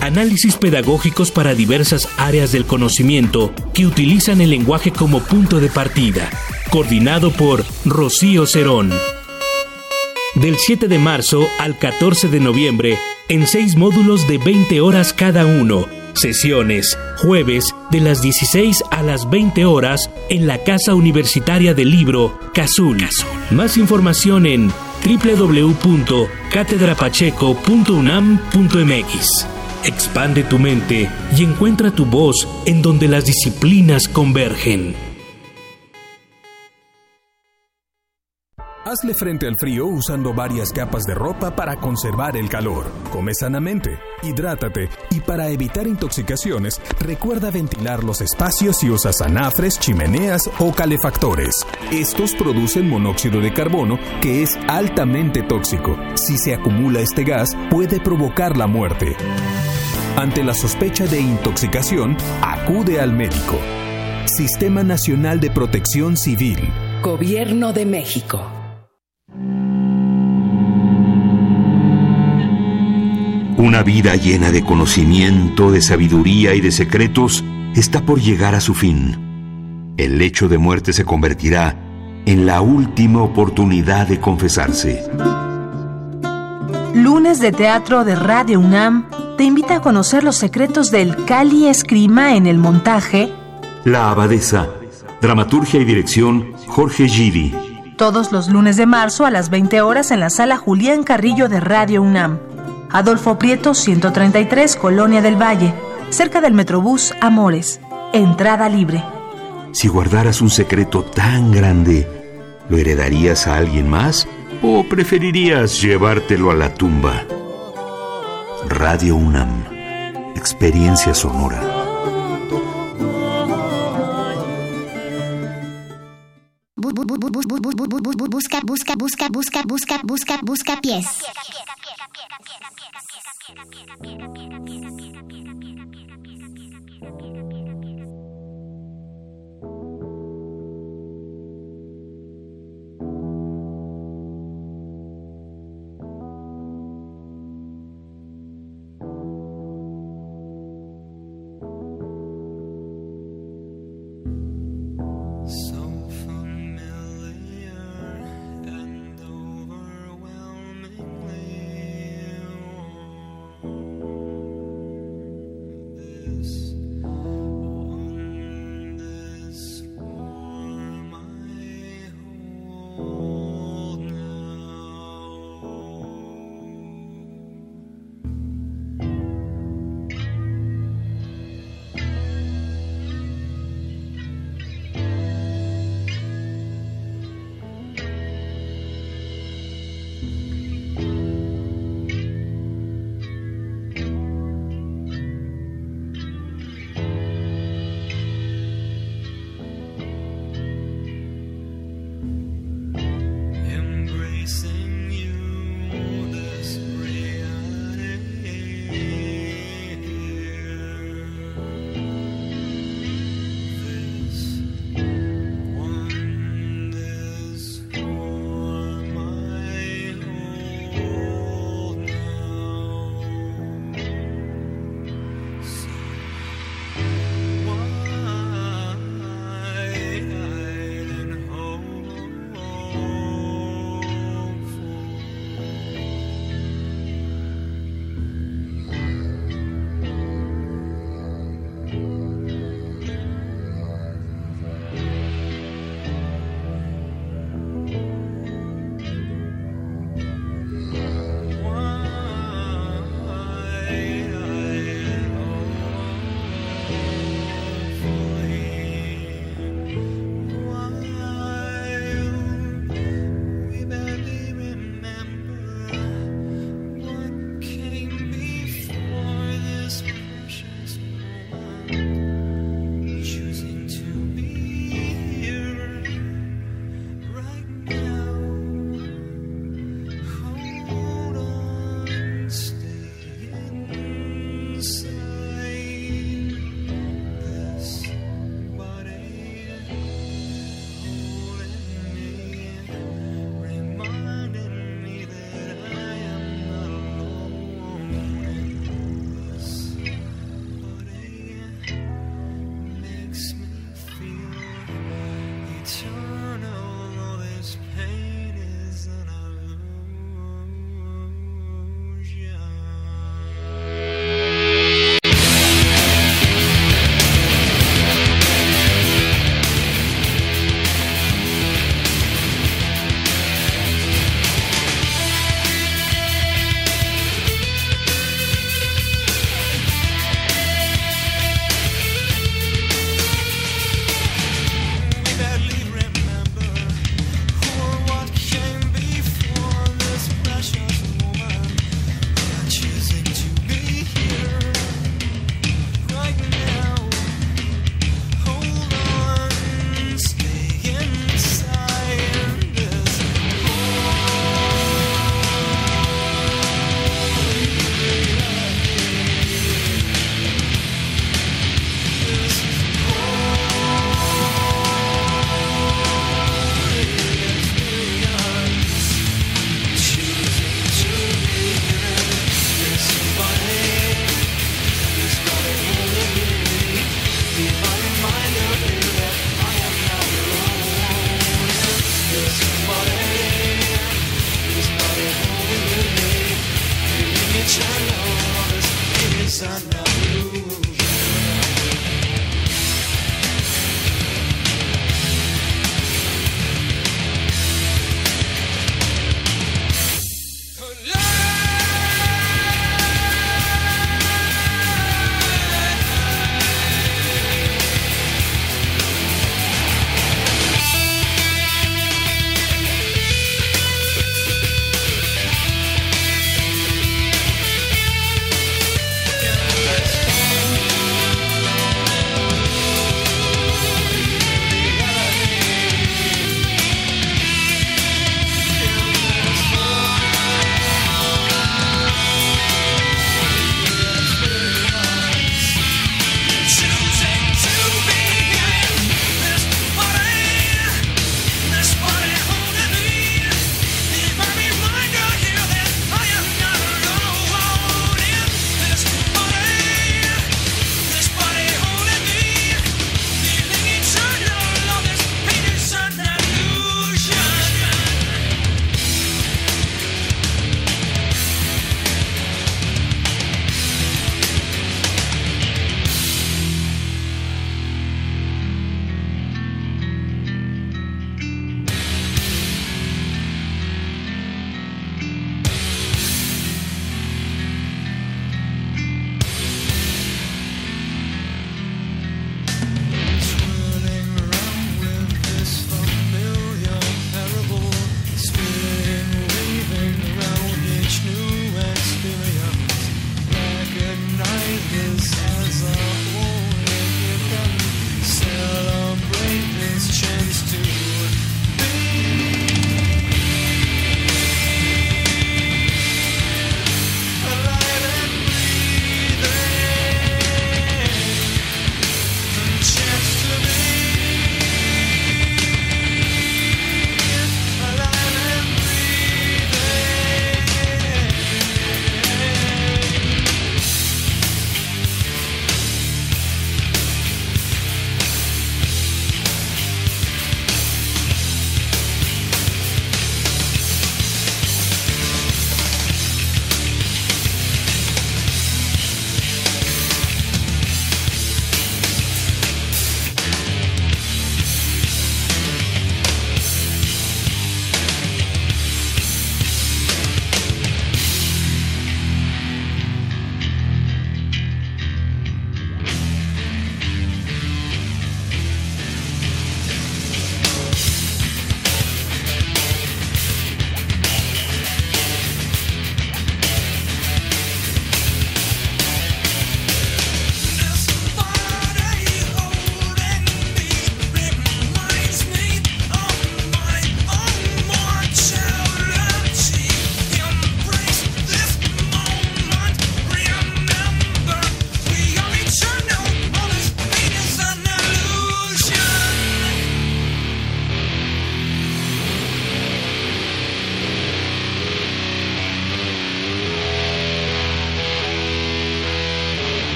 Análisis pedagógicos para diversas áreas del conocimiento que utilizan el lenguaje como punto de partida. Coordinado por Rocío Cerón. Del 7 de marzo al 14 de noviembre, en seis módulos de 20 horas cada uno. Sesiones, jueves, de las 16 a las 20 horas, en la Casa Universitaria del Libro, Cazul. Más información en www.catedrapacheco.unam.mx. Expande tu mente y encuentra tu voz en donde las disciplinas convergen. Hazle frente al frío usando varias capas de ropa para conservar el calor. Come sanamente, hidrátate y para evitar intoxicaciones, recuerda ventilar los espacios si usas anafres, chimeneas o calefactores. Estos producen monóxido de carbono que es altamente tóxico. Si se acumula este gas, puede provocar la muerte. Ante la sospecha de intoxicación, acude al médico. Sistema Nacional de Protección Civil. Gobierno de México. Una vida llena de conocimiento, de sabiduría y de secretos está por llegar a su fin. El lecho de muerte se convertirá en la última oportunidad de confesarse. Lunes de Teatro de Radio UNAM te invita a conocer los secretos del Cali Escrima en el montaje La Abadesa, dramaturgia y dirección Jorge Gidi. todos los lunes de marzo a las 20 horas en la sala Julián Carrillo de Radio UNAM. Adolfo Prieto, 133, Colonia del Valle, cerca del Metrobús Amores. Entrada libre. Si guardaras un secreto tan grande, ¿lo heredarías a alguien más o preferirías llevártelo a la tumba? Radio UNAM, experiencia sonora. Busca, busca, busca, busca, busca, busca, busca pies. 变个变个变个变个。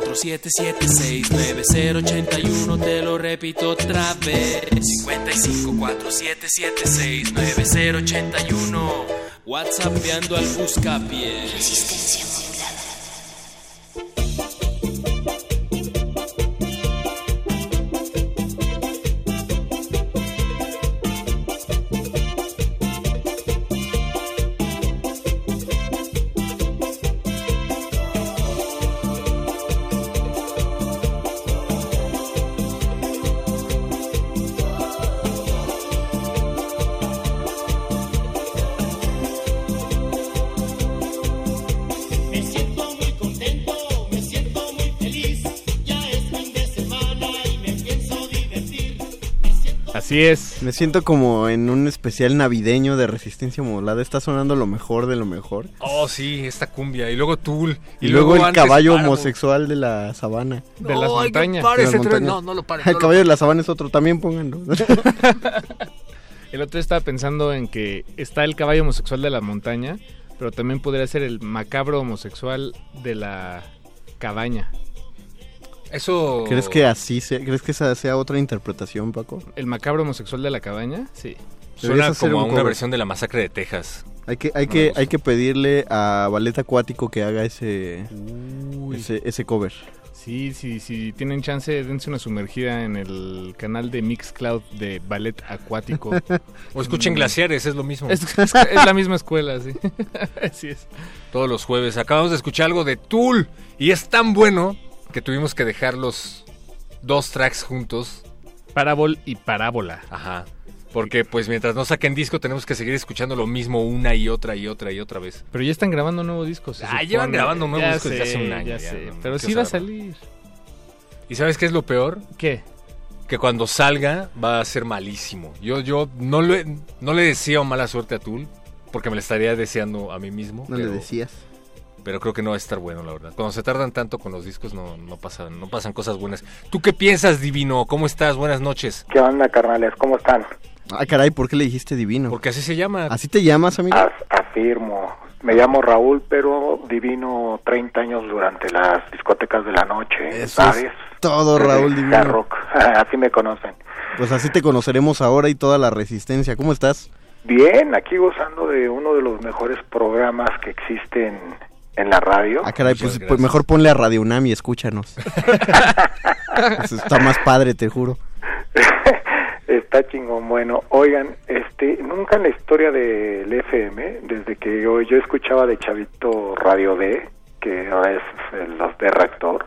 55 4776 9081 te lo repito otra vez. 55 4776 9081 WhatsAppeando al buscapié Resistencia Así es. Me siento como en un especial navideño de resistencia modulada. Está sonando lo mejor de lo mejor. Oh, sí, esta cumbia. Y luego Tool. Y, luego, el caballo Páramo. homosexual de la sabana. De las montañas. pare De las ese tren. montañas. No, no lo pare, El no lo caballo de la sabana es otro, también pónganlo. <laughs> El otro día estaba pensando en que está el caballo homosexual de la montaña, pero también podría ser el macabro homosexual de la cabaña. Eso. ¿Crees que así sea? ¿Crees que esa sea otra interpretación, Paco? ¿El macabro homosexual de la cabaña? Sí. Suena como a un una cover. versión de la masacre de Texas. Hay que, hay No que, hay que pedirle a Ballet Acuático que haga ese, ese, ese cover. Sí, sí, si tienen chance, dense una sumergida en el canal de Mixcloud de ballet acuático. <laughs> O escuchen Mm. Glaciares, es lo mismo. Es, es- es la misma escuela, sí. <laughs> Así es. Todos los jueves. Acabamos de escuchar algo de Tool. Y es tan bueno que tuvimos que dejar los dos tracks juntos. Parábol y parábola. Ajá. Porque pues mientras no saquen disco tenemos que seguir escuchando lo mismo una y otra y otra y otra vez. Pero ya están grabando nuevos discos. Ah, supone. llevan grabando nuevos Ya discos desde hace sé, un año. Ya ya, sé. no- Pero sí va a salir. ¿Y sabes qué es lo peor? ¿Qué? Que cuando salga va a ser malísimo. Yo, yo no, le, no le deseo mala suerte a Tool, porque me la estaría deseando a mí mismo. No le decías. Pero creo que no va a estar bueno, la verdad. Cuando se tardan tanto con los discos no, no, pasan, no pasan cosas buenas. ¿Tú qué piensas, Divino? ¿Cómo estás? Buenas noches. ¿Qué onda, carnales? ¿Cómo están? Ah, caray, ¿por qué le dijiste divino? Porque así se llama. ¿Así te llamas, amigo? As- afirmo. Me llamo Raúl, pero divino 30 años durante las discotecas de la noche, Eso ¿sabes? es todo, Raúl Divino. Hard rock. <laughs> Así me conocen. Pues así te conoceremos ahora y toda la resistencia. ¿Cómo estás? Bien, aquí gozando de uno de los mejores programas que existen en la radio. Ah, caray, pues, pues mejor ponle a Radio UNAM y escúchanos. <laughs> Eso está más padre, te juro. <laughs> Está chingón. Bueno, oigan, este, nunca en la historia del FM, desde que yo, yo escuchaba de Chavito Radio D, que ahora es los de Reactor,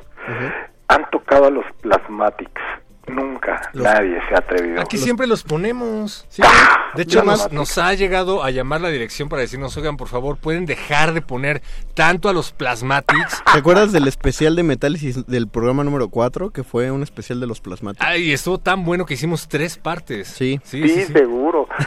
han tocado a los Plasmatics. Nunca Los- nadie se ha atrevido. Aquí siempre los ponemos. De hecho, nos, nos ha llegado a llamar la dirección para decirnos, oigan, por favor, pueden dejar de poner tanto a los Plasmatics. ¿Te acuerdas del especial de Metálisis del programa número 4? Que fue un especial de los plasmáticos. Ay, estuvo tan bueno que hicimos tres partes. Sí. Sí, sí, sí. seguro. <laughs>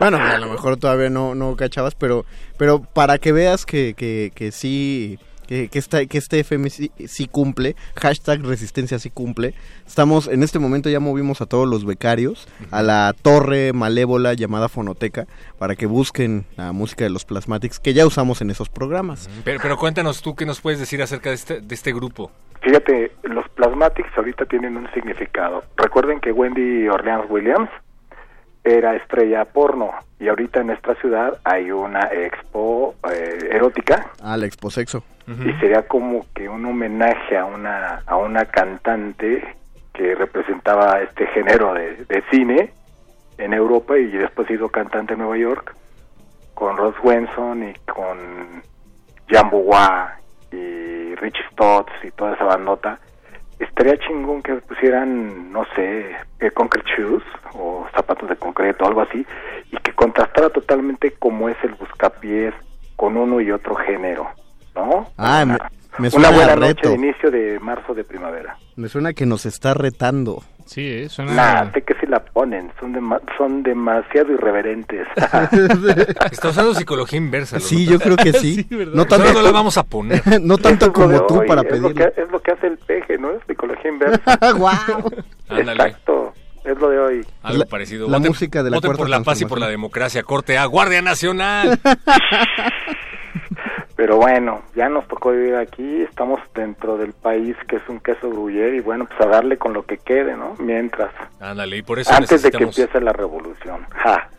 Bueno, a lo mejor todavía no, no cachabas, pero, pero para que veas que, que, que sí, que, que, esta, que este FM sí, sí cumple, hashtag resistencia sí cumple, estamos, en este momento ya movimos a todos los becarios a la torre malévola llamada Fonoteca para que busquen la música de los Plasmatics que ya usamos en esos programas. Pero, pero cuéntanos tú qué nos puedes decir acerca de este, de este grupo. Fíjate, los Plasmatics ahorita tienen un significado. Recuerden que Wendy Orleans Williams era estrella porno. Y ahorita en nuestra ciudad hay una expo eh, erótica. Ah, la Exposexo. y sería como que un homenaje a una a una cantante que representaba este género de, de cine en Europa y después hizo cantante en Nueva York con Ross Wenson y con Jambo Wah y Richie Stotts y toda esa bandota estaría chingón que pusieran no sé eh, concrete shoes o zapatos de concreto algo así y que contrastara totalmente como es el buscapiés con uno y otro género ¿no? Ah, me, me una suena buena noche reto. de inicio de marzo de primavera. Me suena que nos está retando. Sí, eh, suena... Nah, sé que si la ponen, son, dema- son demasiado irreverentes. <laughs> Está usando psicología inversa. Sí, yo creo que sí. <laughs> no tanto no la vamos a poner. <laughs> no tanto de como tú hoy, para es lo, que, es lo que hace el peje, ¿no? Es psicología inversa. Guau. Exacto, es lo de hoy. Algo parecido. la Voten- música de la voten Cuarta por la paz y por la democracia. Corte A, Guardia Nacional. Pero bueno, ya nos tocó vivir aquí, estamos dentro del país que es un queso gruyere y bueno, pues a darle con lo que quede, ¿no? Mientras, Ándale, y por eso antes de que empiece la revolución. Ja,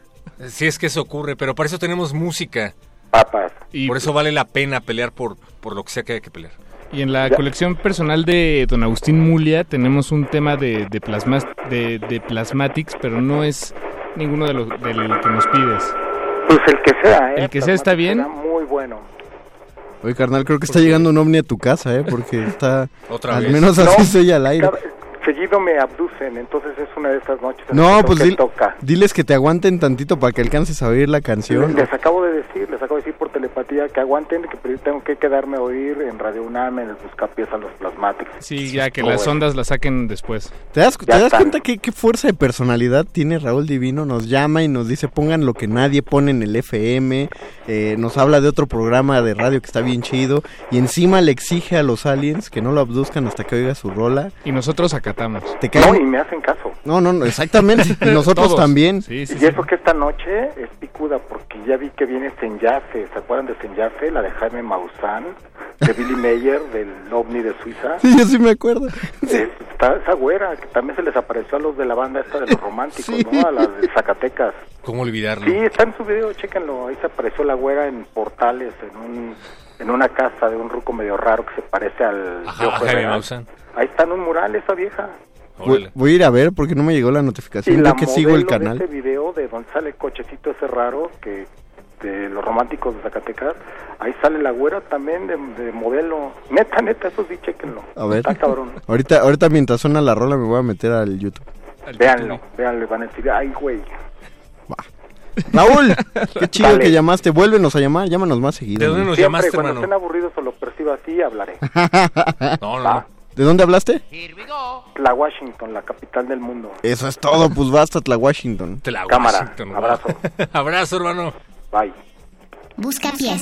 Si es que eso ocurre, pero para eso tenemos música. papas. Y por eso vale la pena pelear por, por lo que sea que haya que pelear. Y en la colección personal de don Agustín Mulia tenemos un tema de, de, plasmas, de, de Plasmatics, pero no es ninguno de los del que nos pides. Pues el que sea, ¿eh? El que sea está bien. Será muy bueno. Oye, carnal, creo que está llegando un ovni a tu casa, ¿eh? Porque está... <laughs> Otra al vez. menos así No, se oye al aire. seguido me abducen, entonces es una de estas noches. No, que pues dil- que toca. diles que te aguanten tantito para que alcances a oír la canción. Les acabo de decir, les acabo de decir por telepatía que aguanten, que tengo que quedarme a oír en Radio UNAM, en el Buscapiés a los Plasmatics. Sí, ya que Oh, las bueno. ondas las saquen después. ¿Te das, Ya te das cuenta qué, qué fuerza de personalidad tiene Raúl Divino? Nos llama y nos dice pongan lo que nadie pone en el FM, eh, nos habla de otro programa de radio que está bien chido y encima le exige a los aliens que no lo abduzcan hasta que oiga su rola. Y nosotros acatamos. ¿Te cae? No, y me hacen caso. No, no, no, exactamente. Y <laughs> nosotros Todos. también. Sí, sí, y sí. eso que esta noche es picuda, porque ya vi que viene Senyafe, ¿se acuerdan de Senyafe? La de Jaime Maussan, de Billy <laughs> Mayer, del OVNI de Suiza. Sí, yo sí me acuerdo. Es- está esa güera, que también se les apareció a los de la banda esta de los románticos, ¿no? A las de Zacatecas. ¿Cómo olvidarlo? Sí, está en su video, chéquenlo. Ahí se apareció la güera en portales, en un en una casa de un ruco medio raro que se parece al Ajá, Jaime. Maussan. Ahí está en un mural esa vieja. Voy, voy a ir a ver porque no me llegó la Y notificación la de que sigo el canal. de ese video de donde sale el cochecito ese raro que de los románticos de Zacatecas, ahí sale la güera también de, de modelo. Neta, neta, eso sí, chéquenlo. A ver. Está cabrón. Ahorita, ahorita mientras suena la rola me voy a meter al YouTube. Véanlo, véanlo, van a decir, ay, güey. Raúl, <laughs> qué chido Dale. que llamaste. Vuélvenos a llamar, llámanos más seguido. ¿De dónde nos Siempre, llamaste, cuando hermano? estén aburridos o lo perciba así, hablaré. <laughs> No, no, Va. no. ¿De dónde hablaste? La Washington, la capital del mundo. Eso es todo, pues basta, la Washington. Te la Cámara, Washington, abrazo. <laughs> abrazo, hermano. Bye. Busca pies.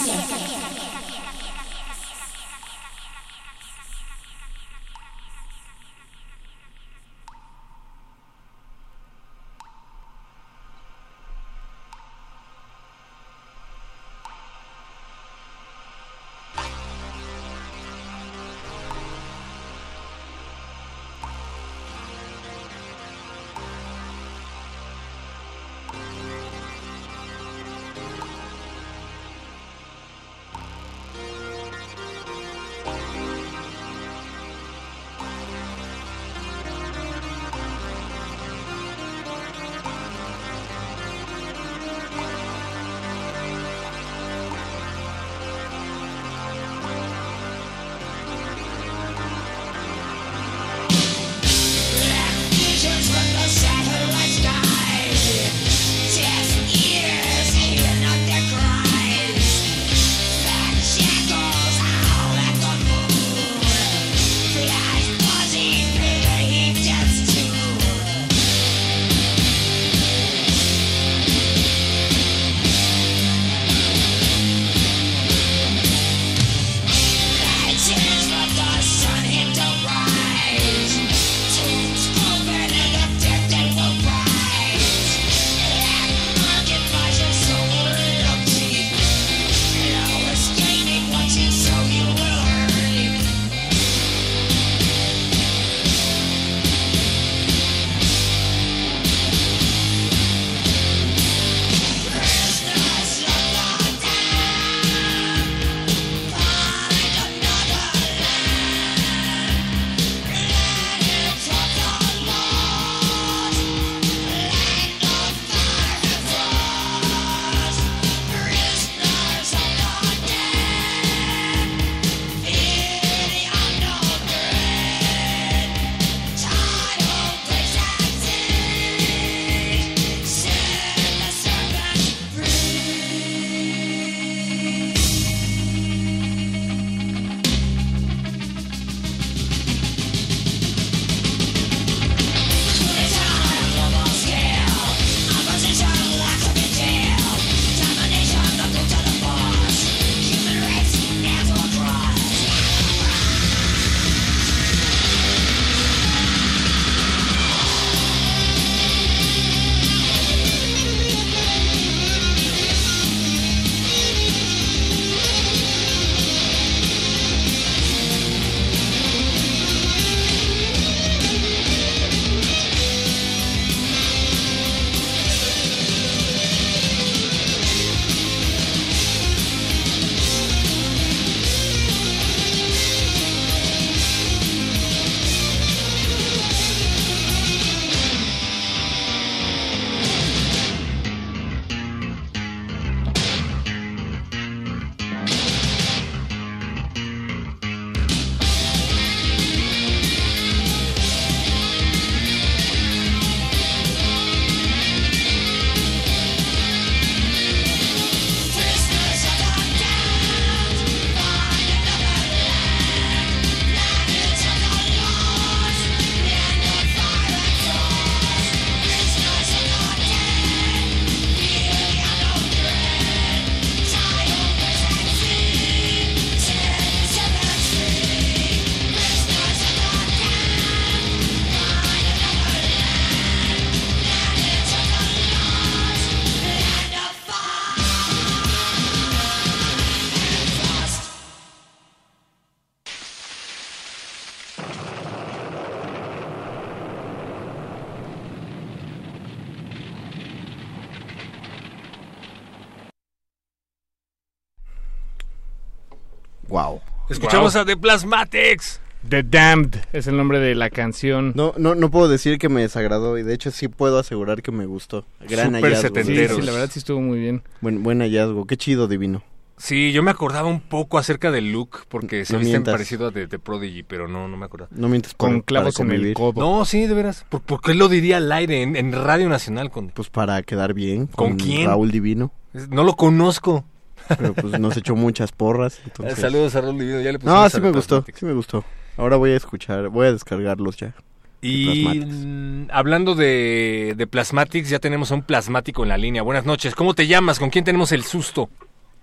Wow. Escuchamos a The Plasmatics. The Damned es el nombre de la canción. No, no, no puedo decir que me desagradó y de hecho sí puedo asegurar que me gustó. Gran hallazgo. setenteros. Sí, sí, la verdad sí estuvo muy bien. Buen, buen hallazgo, qué chido, divino. Sí, yo me acordaba un poco acerca del look porque se No visten mientas. parecido a The, The Prodigy, pero no, no me acuerdo. No mientes Con para- clavos para en el codo. No, sí, de veras. ¿Por, por qué lo diría al aire en, en Radio Nacional? Con, Pues para quedar bien ¿Con con, quién? Raúl Divino. no lo conozco. Pero pues nos echó muchas porras. <laughs> entonces- Saludos a Raúl Divino. Ya le pusimos No, sí me gustó, sí me gustó. Ahora voy a escuchar, voy a descargarlos ya. Y mm, hablando de, de Plasmatics, ya tenemos a un plasmático en la línea. Buenas noches. ¿Cómo te llamas? ¿Con quién tenemos el susto?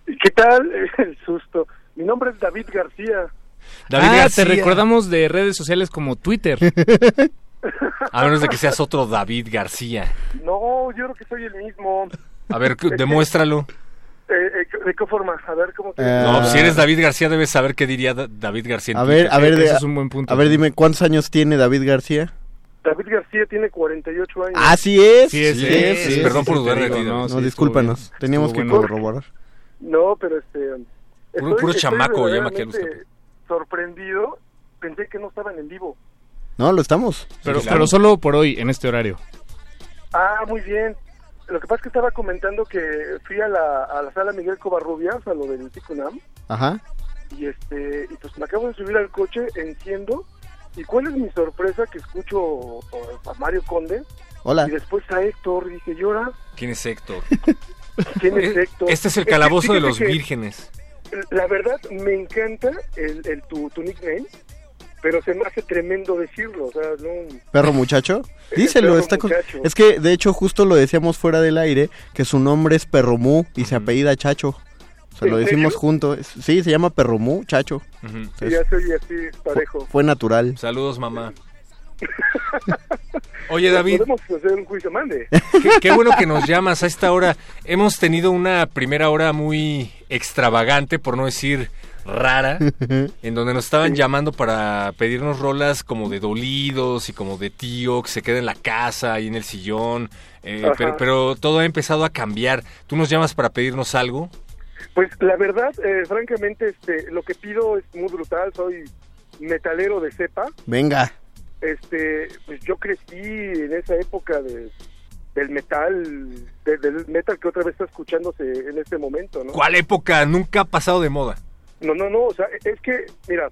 ¿Qué tal? <laughs> El susto. Mi nombre es David García. David ah, García. te recordamos de redes sociales como Twitter. <laughs> A menos de que seas otro David García. No, yo creo que soy el mismo. A ver, demuéstralo. Eh, eh, ¿De qué forma? A ver, ¿cómo que? No, pues, si eres David García, debes saber qué diría Da- David García. en A ver, a ver, de- Ese es un buen punto. a ver, dime, ¿cuántos años tiene David García? David García tiene 48 años. Así es. Sí, es, Sí, es, sí, es, perdón sí, por te dudar de ti, no. No, sí, discúlpanos, bien. teníamos que bueno. corroborar. No, pero este... Puro- puro chamaco, llama los verdaderamente sorprendido. Pensé que no estaban en vivo. No, lo estamos. Pero, claro. pero solo por hoy, en este horario. Ah, muy bien. Lo que pasa es que estaba comentando que fui a la, a la sala Miguel Covarrubias, a lo del Ticunam, Ajá. y este y pues me acabo de subir al coche, enciendo, y cuál es mi sorpresa que escucho a Mario Conde, Hola. y después a Héctor, y dije, llora, ¿Quién es Héctor? <laughs> ¿quién es Eh, Héctor? Este es el que calabozo de los vírgenes. La verdad, me encanta el, el tu, tu nickname, pero se me hace tremendo decirlo, o sea, no... Perro muchacho. Es Díselo, perro está con- muchacho. Es que de hecho justo lo decíamos fuera del aire que su nombre es Perromú y se apellida Chacho. Se lo ¿En decimos serio? juntos. Sí, se llama Perromú, Chacho. Ya soy así parejo. Fue natural. Saludos, mamá. <laughs> Oye, David, Podemos hacer un juicio mande. <laughs> qué, qué bueno que nos llamas a esta hora. Hemos tenido una primera hora muy extravagante, por no decir rara, en donde nos estaban llamando para pedirnos rolas como de dolidos y como de tío que se queda en la casa y en el sillón. eh, pero, pero todo ha empezado a cambiar. ¿Tú nos llamas para pedirnos algo? Pues la verdad, eh, francamente, este, lo que pido es muy brutal. Soy metalero de cepa. Venga. Este, pues yo crecí en esa época de, del metal, de- del metal que otra vez está escuchándose en este momento, ¿no? ¿Cuál época? Nunca ha pasado de moda. No, no, no, o sea, es que, mira,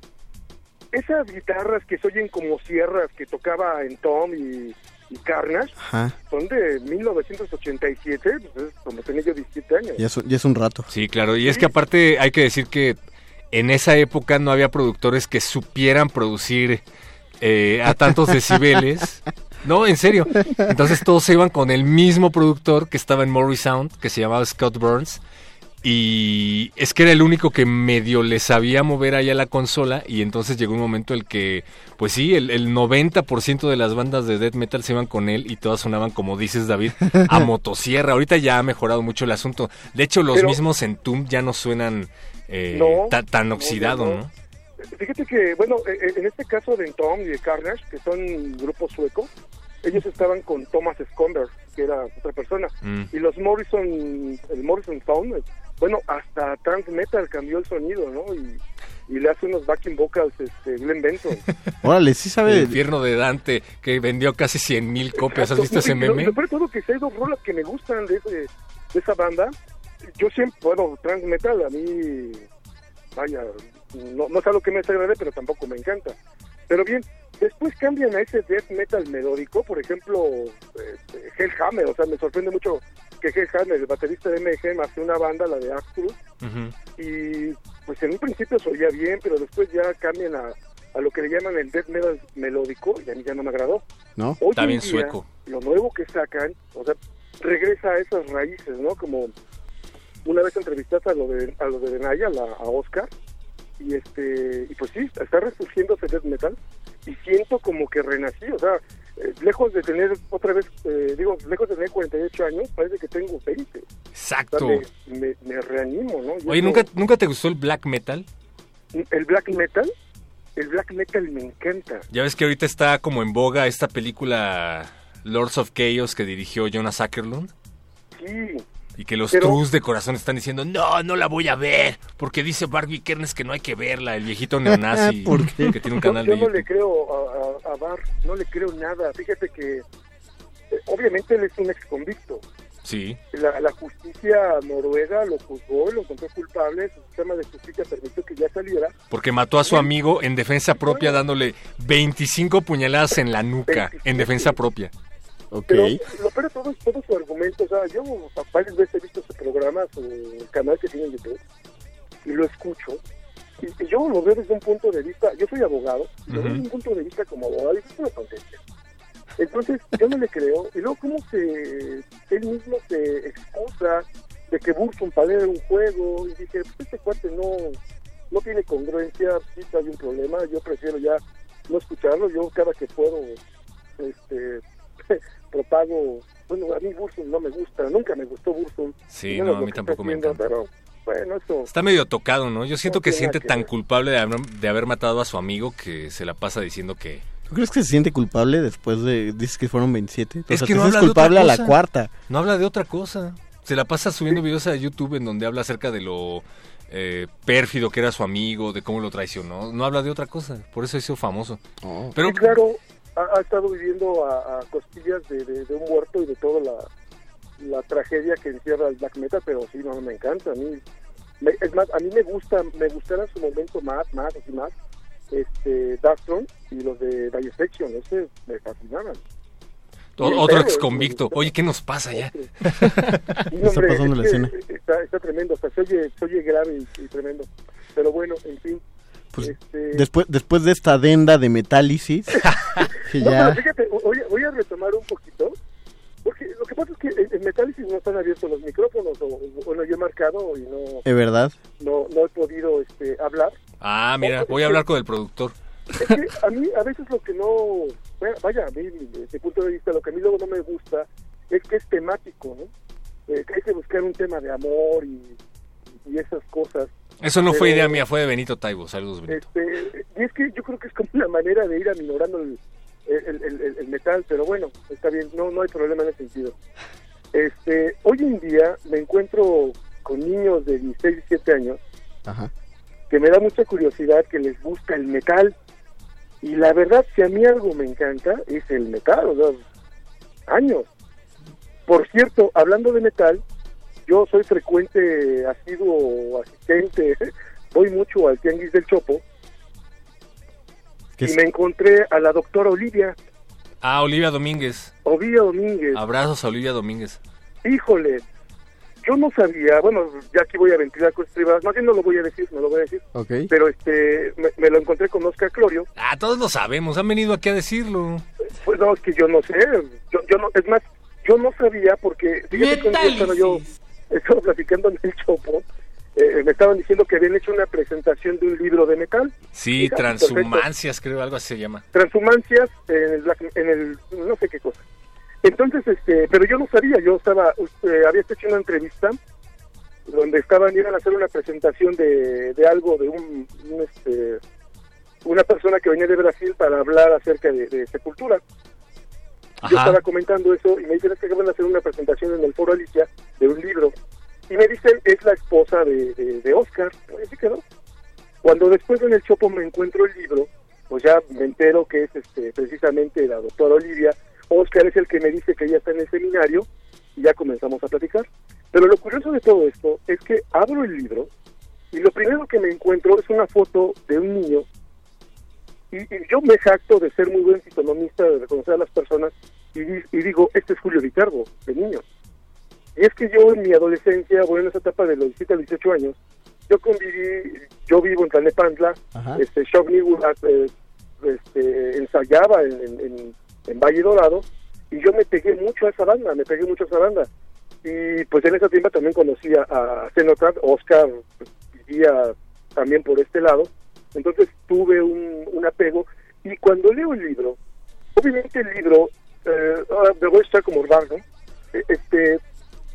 esas guitarras que se oyen como sierras que tocaba en Tom y, y Carnage Ajá. son de 1987, pues es como tenía yo 17 años. Ya es, ya es un rato. Sí, claro. Y es que aparte hay que decir que en esa época no había productores que supieran producir eh, a tantos decibeles. <laughs> No, en serio. Entonces todos se iban con el mismo productor que estaba en Murray Sound, que se llamaba Scott Burns. Y es que era el único que medio le sabía mover ahí a la consola. Y entonces llegó un momento en el que, pues sí, el, el 90% de las bandas de death metal se iban con él y todas sonaban, como dices David, a <laughs> motosierra. Ahorita ya ha mejorado mucho el asunto. De hecho, los Pero- mismos Entomb ya no suenan eh, No, ta- tan oxidado, no, ¿no? no. Fíjate que, bueno, eh, eh, en este caso de Tom y de Carnage, que son grupos suecos, ellos estaban con Thomas Skomber, que era otra persona. Mm. Y los Morrison, el Morrison Sound, eh, bueno, hasta Trans Metal cambió el sonido, ¿no? Y, y le hace unos backing vocals este, Glenn Benson. <laughs> Órale, sí sabe. El infierno de Dante, que vendió casi 100 mil copias. ¿Has visto ese meme? De todo que si hay dos rolas que me gustan de, ese- de esa banda. Yo siempre, bueno, Trans Metal a mí, vaya, no, no es algo que me desagrade, pero tampoco me encanta. Pero bien, después cambian a ese death metal melódico, por ejemplo, este, Hellhammer, o sea, me sorprende mucho que Hellhammer, el baterista de MGM, hace una banda, la de Axtrus, y pues en un principio se oía bien, pero después ya cambian a, a lo que le llaman el death metal melódico, y a mí ya no me agradó. ¿No? Hoy Está en bien día, sueco. Lo nuevo que sacan, o sea, regresa a esas raíces, ¿no? Como una vez entrevistaste a lo de a lo de Denaya, a, la- a Oscar, y este y pues sí, está resurgiendo ese death metal y siento como que renací, o sea, eh, lejos de tener otra vez, eh, digo, lejos de tener 48 años, parece que tengo 20. Exacto. O sea, me, me- me reanimo, ¿no? Y Oye, ¿nunca, ¿nunca te gustó el black metal? El black metal, el black metal me encanta. Ya ves que ahorita está como en boga esta película Lords of Chaos que dirigió Jonas Ackerlund. Sí, Y que los Pero- trus de corazón están diciendo, no, no la voy a ver, porque dice Barbie Kernes que no hay que verla, el viejito neonazi <laughs> ¿Por qué? que tiene un Yo- canal yo, de no YouTube. le creo a, a, a Barr, no le creo nada. Fíjate que eh, obviamente él es un ex convicto. Sí, La, la justicia noruega lo juzgó lo encontró culpable. Su sistema de justicia permitió que ya saliera. porque mató a su amigo en defensa propia dándole 25 puñaladas en la nuca, en defensa propia. Pero lo peor de todo es todo su argumento. O sea, yo varias veces he visto ese programa, su canal que tiene en YouTube, y lo escucho. Y, y yo lo veo desde un punto de vista, yo soy abogado, lo veo desde un punto de vista como abogado, y es una tontería. Entonces, yo no le creo. Y luego, ¿cómo se, él mismo se excusa de que Burson padea un juego? Y dije, pues este cuate no, no tiene congruencia, sí hay un problema, yo prefiero ya no escucharlo. Yo cada que puedo, este, <laughs> propago, bueno, a mí Burson no me gusta, nunca me gustó Burson. Sí, no, lo a mí tampoco me encanta. Pero, bueno, eso... Está medio tocado, ¿no? Yo siento No que siente que tan ver. culpable de haber, de haber matado a su amigo que se la pasa diciendo que... ¿Tú crees que se siente culpable después de... Dices que fueron 27? O Es sea, que no habla de culpable otra a la cosa. cuarta. No habla de otra cosa. Se la pasa subiendo videos a YouTube en donde habla acerca de lo eh, pérfido que era su amigo, de cómo lo traicionó. No habla de otra cosa. Por eso hizo famoso. Pero Sí, claro, ha, ha estado viviendo a, a costillas de, de- de un muerto y de toda la, la tragedia que encierra el black metal, pero sí, no, me encanta. A mí, me- es más, a mí me gusta, me gustará en su momento más, más, así más, este, Darkthrone y los de Dissection, ese me fascinaban. Y otro ex convicto. Oye, ¿qué nos pasa ya? <laughs> Sí, hombre, pasando es la escena. Está, está tremendo, o sea, se oye, se oye grave y, y tremendo. Pero bueno, en fin. Pues, este, Después, después de esta adenda de metálisis, <laughs> que No, ya... pero fíjate, voy a, voy a retomar un poquito, porque lo que pasa es que en, Metálisis no están abiertos los micrófonos, o, o no yo he marcado y no, ¿Es verdad? no, no he podido este, hablar. Ah, mira, voy a hablar con el productor. Es que a mí a veces lo que no, bueno, vaya, a mí, desde mi punto de vista, lo que a mí luego no me gusta es que es temático, ¿no? Eh, que hay que buscar un tema de amor y, y esas cosas. Eso no fue idea mía, fue de Benito Taibo. Saludos, Benito. Este, y es que yo creo que es como una manera de ir aminorando el, el, el- el- el metal, pero bueno, está bien, no, no hay problema en ese sentido. Este, hoy en día me encuentro con niños de 16, 17 años Ajá. que me da mucha curiosidad que les gusta el metal. Y la verdad, si a mí algo me encanta, es el metal, o sea, años. Por cierto, hablando de metal, yo soy frecuente, asiduo, asistente, <laughs> voy mucho al Tianguis del Chopo, ¿Qué y es? me encontré a la doctora Olivia, Ah, Olivia Domínguez. Olivia Domínguez. Abrazos a Olivia Domínguez. Híjole, yo no sabía, bueno, ya aquí voy a ventilar cosas privadas, más bien no lo voy a decir, no lo voy a decir, Ok. pero este, me, me lo encontré con Oscar Clorio, Ah, todos lo sabemos, han venido aquí a decirlo. Pues no, es que yo no sé. Yo, yo no, es más, yo no sabía porque fíjate yo estaba platicando en el Chopo, eh, me estaban diciendo que habían hecho una presentación de un libro de metal, Sí, Fíjate, transhumancias, creo, algo así se llama. transhumancias en el, black- en el no sé qué cosa. Entonces, este, pero yo no sabía, yo estaba, eh, había hecho una entrevista donde estaban, iban a hacer una presentación de, de algo, de un, un, este, una persona que venía de Brasil para hablar acerca de, de sepultura. Yo estaba comentando eso y me dicen es que van a hacer una presentación en el Foro Alicia de un libro. Y me dicen, es la esposa de, de, de Oscar. Y así quedó. Cuando después en el Chopo me encuentro el libro, pues ya me entero que es este, precisamente la doctora Olivia. Oscar es el que me dice que ella está en el seminario y ya comenzamos a platicar. Pero lo curioso de todo esto es que abro el libro y lo primero que me encuentro es una foto de un niño y, y yo me jacto de ser muy buen fisonomista, de reconocer a las personas y, di- y digo, este es Julio Viterbo, de niño. Y es que yo en mi adolescencia, bueno, en esa etapa de los 17 a los 18 años, yo conviví, yo vivo en Tlalnepantla, Ajá. este, eh, este, ensayaba en, en- Valle Dorado y yo me pegué mucho a esa banda, me pegué mucho a esa banda. Y pues en esa tiempo también conocía a Cenotrat, Oscar pues, vivía también por este lado, entonces tuve un, un apego y cuando leo el libro, obviamente el libro, eh, ahora me voy a estar como Urbán, ¿no? Eh, Este,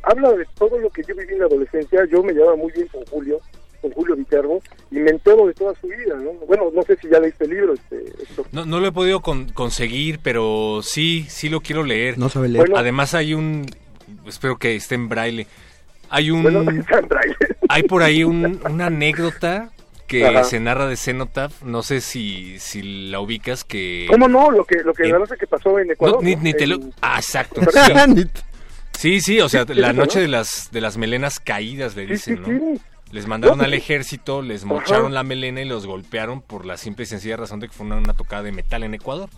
habla de todo lo que yo viví en la adolescencia, yo me llevaba muy bien con Julio, con Julio Viterbo, y me entero de toda su vida, ¿no? Bueno, no sé si ya leíste el libro, este, Héctor. No, no lo he podido con- conseguir, pero sí, sí lo quiero leer. No sabe leer. Bueno. Además hay un, espero que esté en braille, Hay un Bueno, <laughs> Sandra. hay por ahí un- una anécdota que Ajá. se narra de Cenotaph, no sé si, si la ubicas que ¿Cómo no? Lo que, lo que es que pasó en Ecuador. No, ni, ¿no? ni te lo... En- Ah, exacto. Sí. <laughs> Sí, sí, o sea, Sí, la noche ¿no? de las de las melenas caídas le dicen, sí, ¿no? sí. Les mandaron al ejército, les Ajá. mocharon la melena y los golpearon por la simple y sencilla razón de que fue una, una tocada de metal en Ecuador.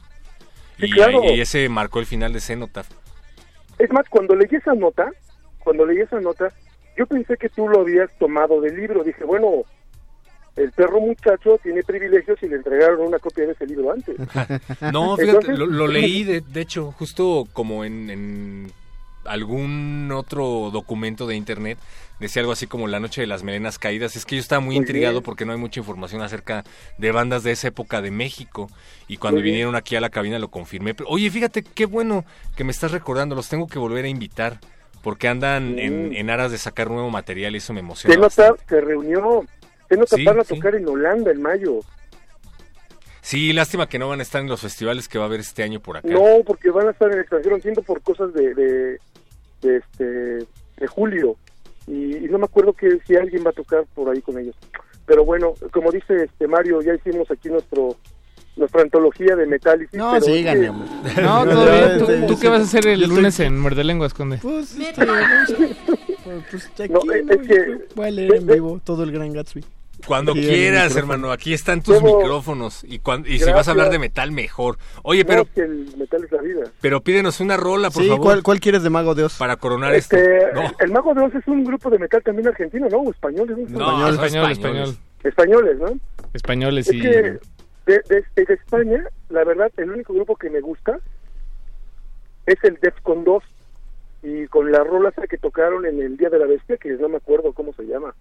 Sí, y, claro. y ese marcó el final de Cenotaph. Es más, cuando leí esa nota, cuando leí esa nota, yo pensé que tú lo habías tomado del libro. Dije, bueno, el perro muchacho tiene privilegios y le entregaron una copia de ese libro antes. <laughs> No, fíjate, Entonces- lo, lo leí, de, de hecho, justo como en, en algún otro documento de internet, decía algo así como La Noche de las Melenas Caídas. Es que yo estaba muy, Muy intrigado bien. porque no hay mucha información acerca de bandas de esa época de México. Y cuando Muy bien. vinieron aquí a la cabina lo confirmé. Pero, oye, fíjate qué bueno que me estás recordando, los tengo que volver a invitar. Porque andan en, Mm. en aras de sacar nuevo material y eso me emociona. Se nota, se reunió, se nota Sí, van a sí. tocar en Holanda en mayo. Sí, lástima que no van a estar en los festivales que va a haber este año por acá. No, porque van a estar en el extranjero, entiendo por cosas de, de, de este, de julio. Y, y no me acuerdo que si alguien va a tocar por ahí con ellos. Pero bueno, como dice este Mario, ya hicimos aquí nuestro nuestra antología de Metálisis. No, es <laughs> que-. No, bien. ¿Tú, tú qué vas a hacer el yo estoy- lunes en Muerde Lenguas, Conde? Pues, este, pues, aquí, No, ¿no? es que- Voy a leer en vivo todo el Gran Gatsby. Cuando <laughs> quieras, hermano, aquí están tus micrófonos. Y, cuan- y si vas a hablar de metal, mejor. Oye, No, pero, es que el metal es la vida. pero pídenos una rola, por Sí, favor. ¿cuál, ¿cuál quieres de Mago de Oz? Para coronar Este, esto. No, El Mago de Oz es un grupo de metal también argentino, ¿no? O españoles, ¿no? no, Español, español, españoles. español. Españoles, ¿no? Españoles Es y... que de, de- de España, la verdad, el único grupo que me gusta es el Defcon 2 y con la rola que tocaron en el Día de la Bestia, que no me acuerdo cómo se llama.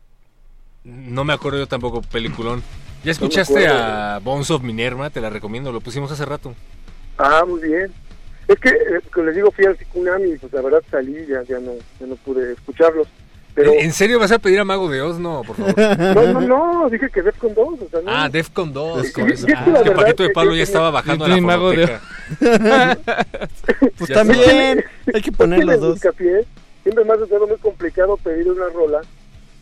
No me acuerdo yo tampoco, peliculón. <clears throat> ¿Ya escuchaste a Bones of Minerva? Te la recomiendo, lo pusimos hace rato. Ah, muy bien. Es que, eh, como les digo, fui al Tsunami y pues la verdad salí, ya, ya, no, ya no pude escucharlos. Pero, ¿En serio vas a pedir a Mago de Oz? No, por favor. <laughs> no, no, no, dije que Defcon 2, o sea, no. Ah, Defcon 2. Sí, con eso. sí, es que la Es que verdad Paquito de Pablo ya estaba bajando a la Mago de fonoteca. <laughs> Pues Ya también, hay que poner los dos. Siempre me ha sido muy complicado pedir una rola,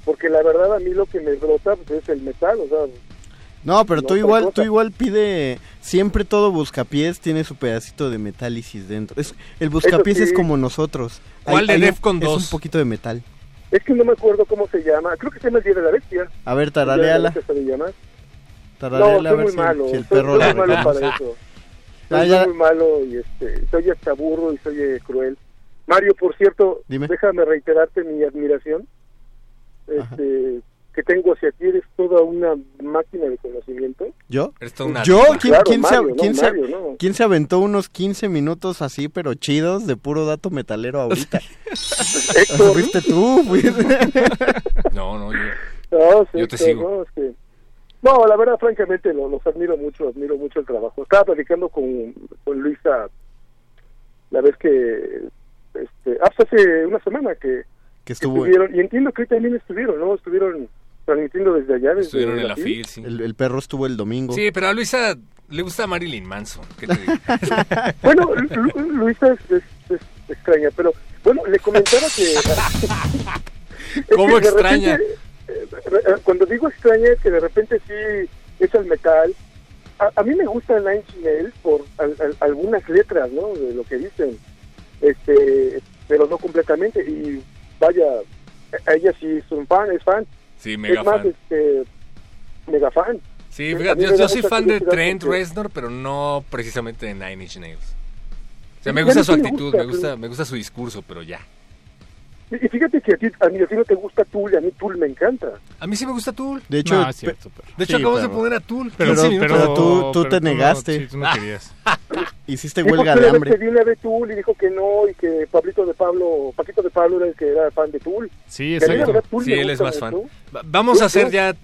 porque la verdad a mí lo que me brota pues, es el metal, o sea, No, pero No, tú igual, cosa. tú igual pide, siempre todo buscapiés tiene su pedacito de metálisis dentro. Es, el buscapiés sí. es como nosotros. ¿Cuál de un- Defcon Es 2? un poquito de metal. es que no me acuerdo cómo se llama, creo que se llama el Día de la Bestia. A ver, tarareala. Llama. No, Tarareala a soy ver muy si, malo, si el soy, perro soy la muy malo reconoce. para eso. <laughs> Ah, Soy ya. muy malo y este, soy hasta burro y soy eh, cruel. Mario, por cierto, Dime. déjame reiterarte mi admiración este, que tengo hacia ti, eres toda una máquina de conocimiento. ¿Yo? Una ¿Yo? ¿Quién, Claro, quién se, Mario, no, quién se- Mario, no. quién se aventó unos 15 minutos así, pero chidos, de puro dato metalero ahorita? <laughs> Fuiste tú, fuiste. <laughs> No, no, yo... No, sí, Yo te sigo. No, es que- no, la verdad, francamente, lo- los admiro mucho, admiro mucho el trabajo. Estaba platicando con, con Luisa la vez que, este, ah, pues hace una semana que, que estuvo estuvieron, y entiendo que hoy también estuvieron, ¿no? Estuvieron transmitiendo desde allá, desde Estuvieron en la FIL. FIL, sí. el, el perro estuvo el domingo. Sí, pero a Luisa le gusta Marilyn Manson. ¿Qué te digo? <laughs> Bueno, Lu- Lu- Luisa es, es- es extraña, pero bueno, le comentaba que... <laughs> <laughs> ¿Cómo que extraña? repente, eh, eh, cuando digo extraña es que de repente sí es el metal. A, a mí me gusta Nine Inch Nails por al- al- algunas letras, ¿no? De lo que dicen, este, pero no completamente. Y vaya, ella sí es un fan, es fan. Sí, mega es más, fan. este, mega fan. Sí, fíjate, yo, soy fan de Trent porque- Reznor, pero no precisamente de Nine Inch Nails. O sea, me gusta su actitud, gusta, me gusta, pero- me gusta su discurso, pero ya. Y, fíjate que a ti, a mí, a ti no te gusta Tool y a mí Tool me encanta. A mí sí me gusta Tool. De hecho, No, es pe- cierto, pero... De hecho, Sí, acabamos de poner a Tool. pero- 15 minutos. pero tú- tú te no- negaste. sí, tú no querías. <laughs> hiciste Sí, huelga de hambre. que vi una vez Tool y dijo que no y que Pablito de Pablo, Paquito de Pablo era el que era fan de Tool. Sí, exacto. verdad Tool Sí, él es más fan. Vamos Sí, a hacer sí. ya,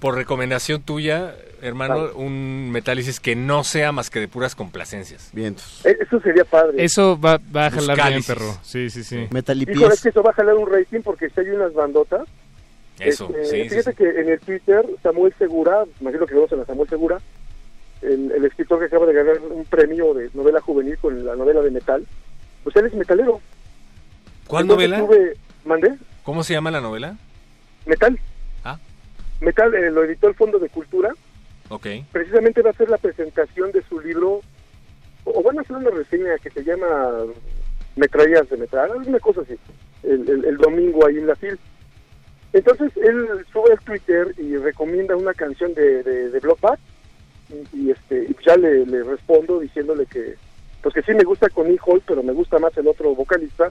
por recomendación tuya, hermano, Vale. un metálisis que no sea más que de puras complacencias. Vientos. Eh, Eso sería padre. Eso va, va a jalar bien, Buscálisis. perro. Sí, sí, sí. Metal y Híjole, es que eso va a jalar un rating porque si hay unas bandotas. Eso, Este, sí, sí, Fíjate sí. que en el Twitter, Samuel Segura, imagino que conocen a Samuel Segura, el, el escritor que acaba de ganar un premio de novela juvenil con la novela de metal, pues él es metalero. ¿Cuál Entonces novela? tuve- ¿Mandé? ¿Cómo se llama la novela? Metal. Ah. Metal eh, lo editó el Fondo de Cultura. Ok. Precisamente va a ser la presentación de su libro, o van a hacer una reseña que se llama Metrallas de Metal, alguna cosa así, el, el- el domingo ahí en la FIL. Entonces él sube al Twitter y recomienda una canción de, de, de y, y, este y ya le, le respondo diciéndole que pues que sí me gusta con Hall, pero me gusta más el otro vocalista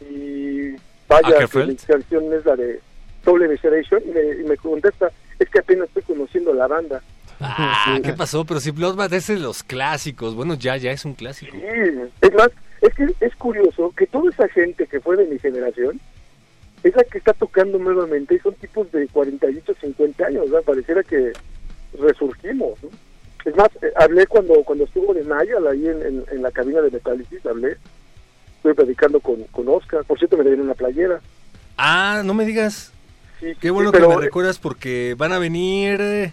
y vaya que Ackerfeld. mi canción es la de Soul Evisceration y me, y me contesta es que apenas estoy conociendo la banda Ah, ¿qué pasó? Pero si Bloodbath es de los clásicos. Bueno, ya, ya es un clásico. Sí, es más, es que es curioso que toda esa gente que fue de mi generación es la que está tocando nuevamente y son tipos de 48, 50 años, ¿verdad? Pareciera que resurgimos, ¿no? Es más, eh, hablé cuando cuando estuvo de Nayal ahí en, en, en la cabina de Metálisis, hablé, estuve predicando con, con Oscar, por cierto me le dieron una playera. Ah, no me digas. Sí, Qué bueno sí, que me eh, recuerdas porque van a venir eh,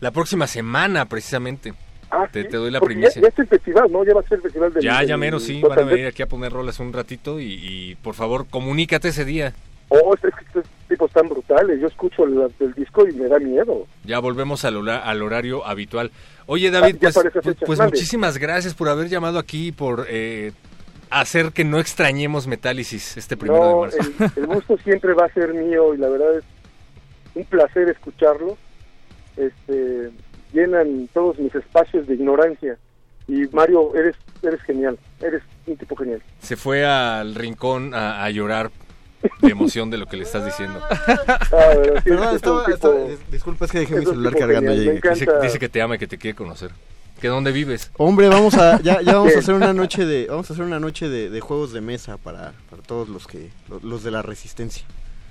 la próxima semana, precisamente. Ah, te, sí, te doy la primicia. Ya, ya es el festival, ¿no? Ya va a ser el festival del Ya, ya mero, sí. Van a venir aquí a poner rolas un ratito y, y, por favor, comunícate ese día. Oh, es que estos tipos tan brutales. Yo escucho el, el disco y me da miedo. Ya volvemos al, hora- al horario habitual. Oye, David, Ah, pues, pues, pues muchísimas gracias por haber llamado aquí y por eh, hacer que no extrañemos Metálisis este primero de No, marzo. el, el gusto siempre va a ser mío y la verdad es un placer escucharlo. Este, llenan todos mis espacios de ignorancia. Y Mario, eres eres genial. Eres un tipo genial. Se fue al rincón a, a llorar de emoción de lo que le estás diciendo. Ah, sí, Perdón, es estaba- un tipo- estaba- dis- disculpa, es que dejé mi celular cargando. genial. Dice, que te ama y que te quiere conocer. ¿Que dónde vives? Hombre, vamos a ya, ya vamos a hacer una noche de vamos a hacer una noche de, de juegos de mesa para, para todos los que los, los de la resistencia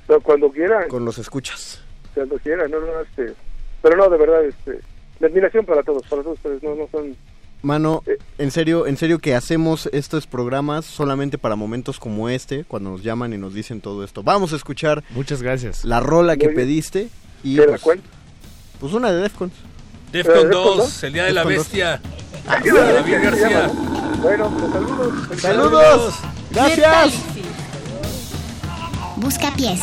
Pero cuando quieran, con los escuchas. cuando quieran, no, no, este, pero no, de verdad, este, la admiración para todos, para todos ustedes, no, no son, Mano, en serio, en serio que hacemos estos programas solamente para momentos como este, cuando nos llaman y nos dicen todo esto. Vamos a escuchar Muchas gracias. la rola que pediste y ¿de la pues, pues una de Defcons. Defcon Defcon 2, dos. el día de la bestia. Ay, David García. Bueno, pues saludos. ¡Saludos! ¡Gracias! Busca pies.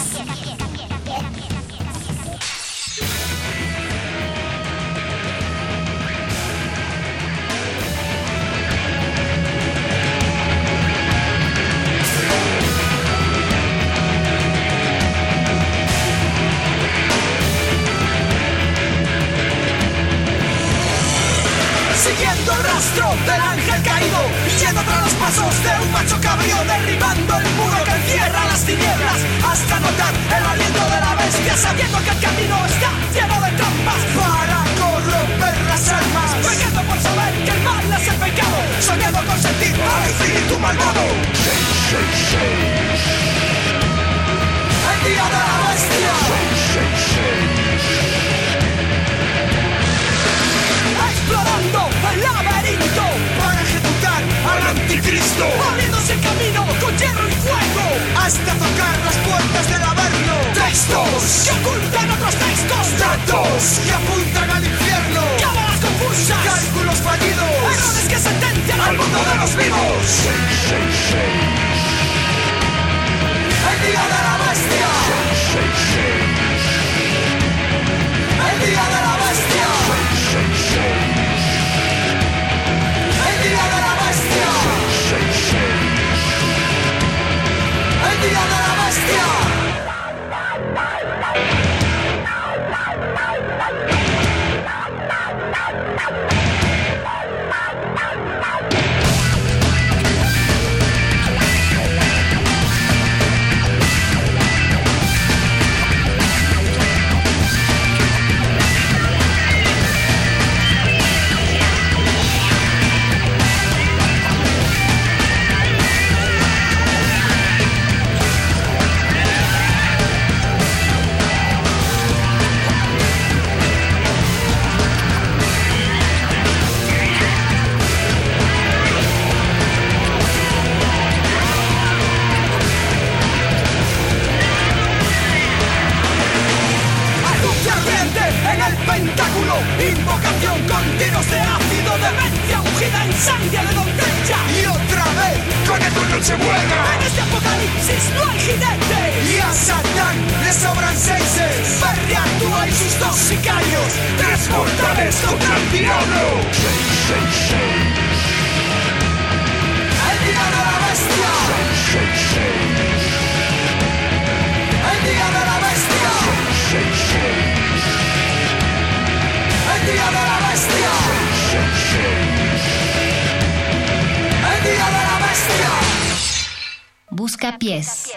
el aliento de la bestia sabiendo que el camino está lleno de trampas. Para corromper las almas pegando por saber que el mal es el pecado. Soñando con sentir al espíritu malvado. 666 al anticristo, abriéndose el camino con hierro y fuego hasta tocar las puertas del averno. Textos que ocultan otros textos, datos que apuntan al infierno, cámaras confusas, cálculos fallidos, errores que sentencian al mundo de los vivos. El día de la bestia. El día de la bestia. El día con tiros de ácido, demencia ungida en sangre de doncella. Y otra vez, con esto no se juega. En este apocalipsis no hay jinetes. Y a Satán le sobran seises. Perreatúa y sus dos sicarios. Tres mortales contra el diablo. Seis, seis, seis. El día de la bestia. Seis, seis, seis. El día de la bestia. Seis, seis, seis. El día de la bestia. El día de la bestia. Busca pies.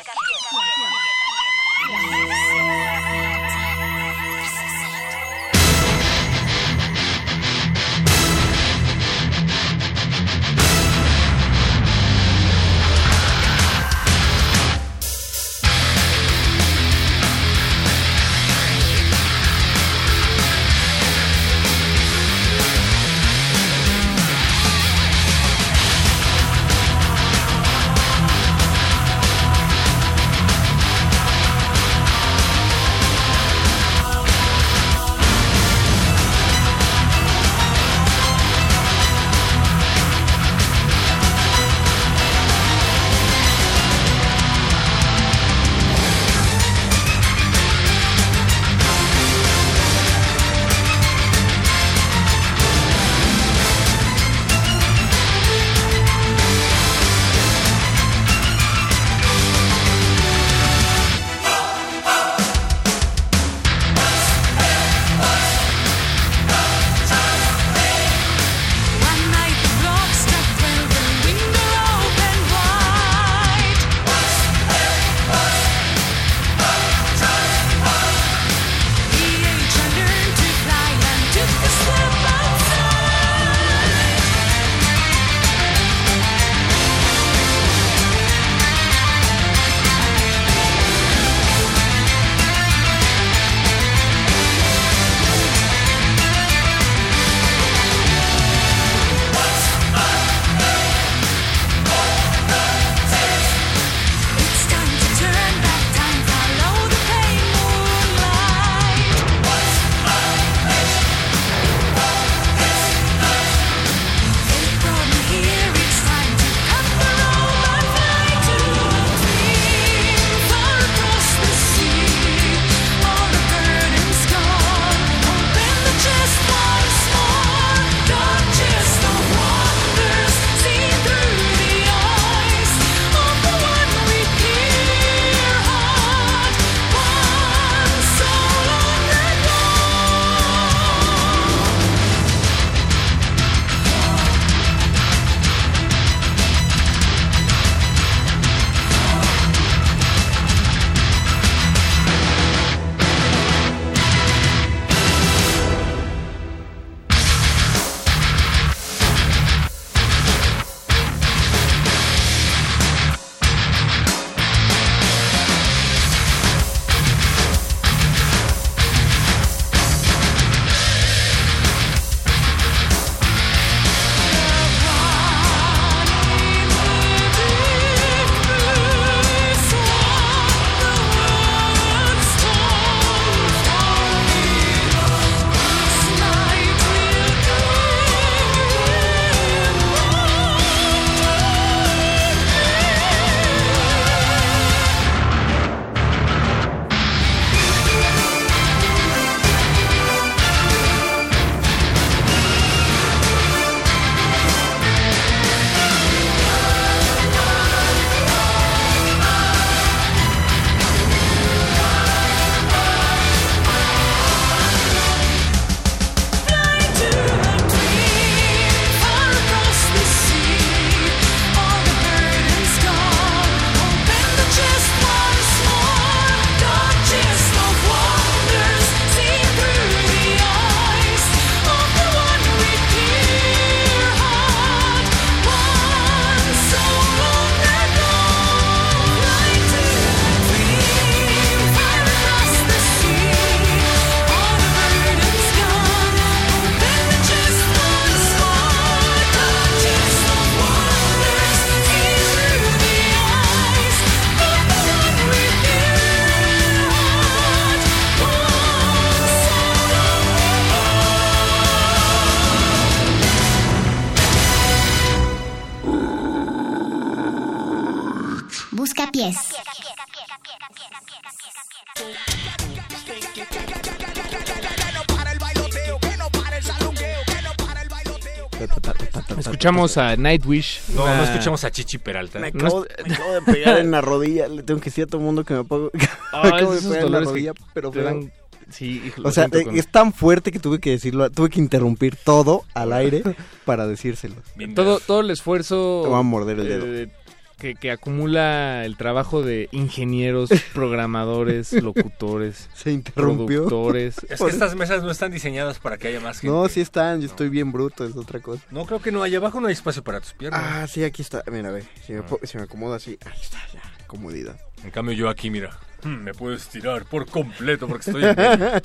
Escuchamos a Nightwish. No, una- no escuchamos a Chichi Peralta. Me No acabo, me acabo de pegar en la rodilla. Le tengo que decir a todo el mundo que me apago. <laughs> me Ah, acabo de pegar en la rodilla, pero dan- Sí, O sea, eh, con- es tan fuerte que tuve que decirlo, tuve que interrumpir todo al aire para decírselo. todo, todo el esfuerzo Te va a morder el dedo. eh, que, que acumula el trabajo de ingenieros, <laughs> programadores, locutores, Se interrumpió. productores. Es que estas mesas no están diseñadas para que haya más gente. No, sí están, yo estoy bien bruto, es otra cosa. No, creo que no. Allá abajo no hay espacio para tus piernas. Ah, sí, aquí está. Mira, ve, si me, po- si me acomodo así, ahí está, ya, comodidad. En cambio yo aquí, mira, me puedo estirar por completo porque estoy en <laughs> medio.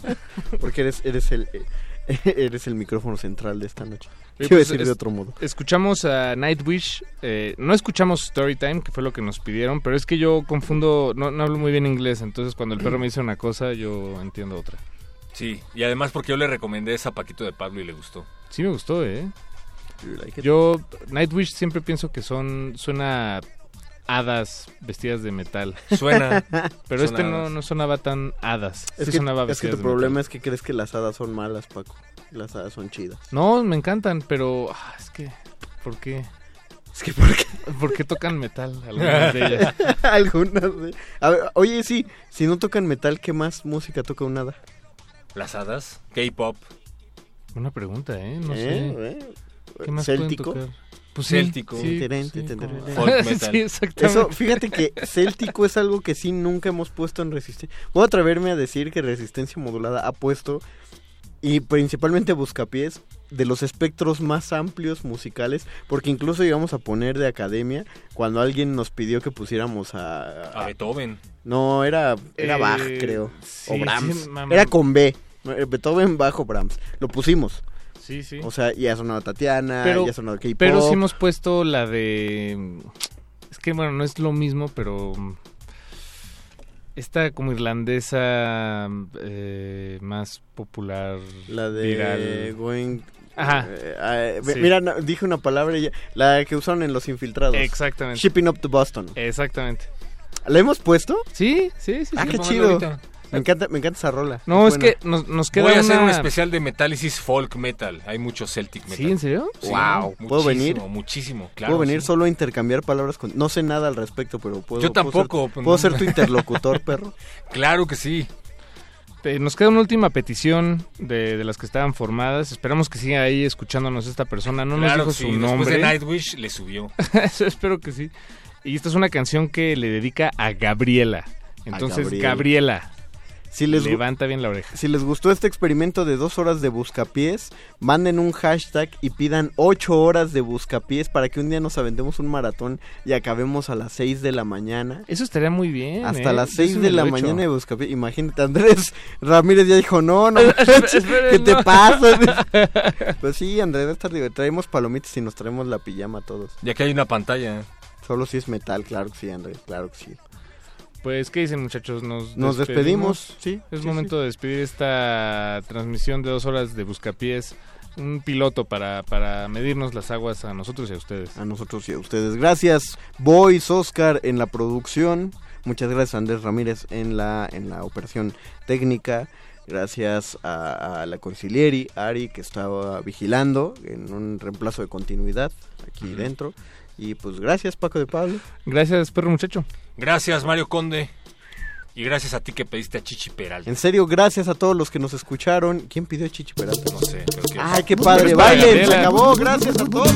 Porque eres, eres el eh, <laughs> eres el micrófono central de esta noche. Quiero pues, decir de otro modo. Escuchamos a Nightwish. eh, no escuchamos Storytime, que fue lo que nos pidieron, pero es que yo confundo, no, no hablo muy bien inglés, entonces cuando el perro me dice una cosa, yo entiendo otra. Sí, y además porque yo le recomendé esa Paquito de Pablo y le gustó. Sí me gustó, ¿eh? Yo, Nightwish siempre pienso que son, suena hadas vestidas de metal. Suena. <laughs> Pero este no, no sonaba tan hadas. Es, Sí que, sonaba es que vestidas tu problema metal. es que crees que las hadas son malas, Paco. Las hadas son chidas. No, me encantan, pero ah, es que, ¿por qué? Es que, ¿por qué? ¿Por qué tocan metal <laughs> algunas de ellas? <laughs> Algunas de... A ver, oye, sí, si no tocan metal, ¿qué más música toca un hada? Las hadas, K-pop. Buena pregunta, ¿eh? No ¿Eh? sé. ¿Eh? ¿Qué más pueden ¿Céltico? tocar? Pues Céltico. sí, Teren, sí, teren, como- teren. Folk <laughs> metal. sí, exactamente. Eso, fíjate que céltico es algo que sí nunca hemos puesto en resistencia. Voy a atreverme a decir que resistencia modulada ha puesto, y principalmente buscapiés, de los espectros más amplios musicales, porque incluso llegamos a poner de academia cuando alguien nos pidió que pusiéramos a... A Beethoven. No, era, era Eh, Bach, creo. sí, o Brahms. era con B. Beethoven, bajo Brahms. Lo pusimos. Sí, sí. O sea, ya ha sonado Tatiana, pero, ya ha sonado K-pop. pero sí hemos puesto la de... Es que, bueno, no es lo mismo, pero... Esta como irlandesa eh, más popular, La de viral. Going... Ajá. eh, eh, Sí. Mira, no, dije una palabra y ya- La que usaron en Los Infiltrados. Exactamente. Shipping Up to Boston. Exactamente. ¿La hemos puesto? Sí, sí, sí. Ah, sí. qué chido. ahorita. Me encanta, me encanta esa rola. No, es que nos, nos queda Voy a hacer una- un especial de Metálisis Folk Metal. Hay mucho Celtic Metal. ¿Sí, en serio? Sí, Wow. ¿Puedo muchísimo, venir? Muchísimo, claro. Puedo venir sí. solo a intercambiar palabras con... No sé nada al respecto, pero puedo... Yo puedo ser- tampoco, pues, Puedo ser tu interlocutor, <laughs> perro. Claro que sí. Eh, Nos queda una última petición de, de las que estaban formadas. Esperamos que siga ahí escuchándonos esta persona. No claro nos dijo sí. su Después nombre. de Nightwish le subió. <laughs> Eso espero que sí. Y esta es una canción que le dedica a Gabriela. Entonces. Gabriela, Si les, levanta bien la oreja. si les gustó este experimento de dos horas de buscapiés, manden un hashtag y pidan ocho horas de buscapiés para que un día nos aventemos un maratón y acabemos a las seis de la mañana. Eso estaría muy bien. Hasta ¿eh? las Yo 6 sí de la mañana de buscapiés. Imagínate, Andrés <laughs> Ramírez ya dijo, no, no, <laughs> ¿qué te no. pasa? <laughs> pues sí, Andrés, va a estar divertido. traemos palomitas y nos traemos la pijama todos. Ya que hay una pantalla. Solo si es metal, claro que sí, Andrés, claro que sí. Pues, ¿qué dicen muchachos? Nos, Nos despedimos, sí. Es sí, momento de despedir esta transmisión de dos horas de Buscapiés. Un piloto para, para medirnos las aguas a nosotros y a ustedes. A nosotros y a ustedes. Gracias, Boys, Oscar en la producción. Muchas gracias, Andrés Ramírez en la, en la operación técnica. Gracias a, a la concilieri, Ari, que estaba vigilando en un reemplazo de continuidad aquí dentro. Y pues gracias, Paco de Pablo. Gracias, perro muchacho. Gracias, Mario Conde. Y gracias a ti que pediste a Chichi Peralta. En serio, gracias a todos los que nos escucharon. ¿Quién pidió Chichi Peralta? No sé, pero que... Ay, qué padre. Bailen, se acabó. Gracias a todos.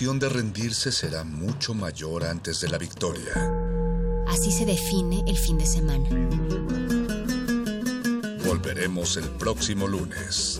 de rendirse será mucho mayor antes de la victoria. Así se define el fin de semana. Volveremos el próximo lunes.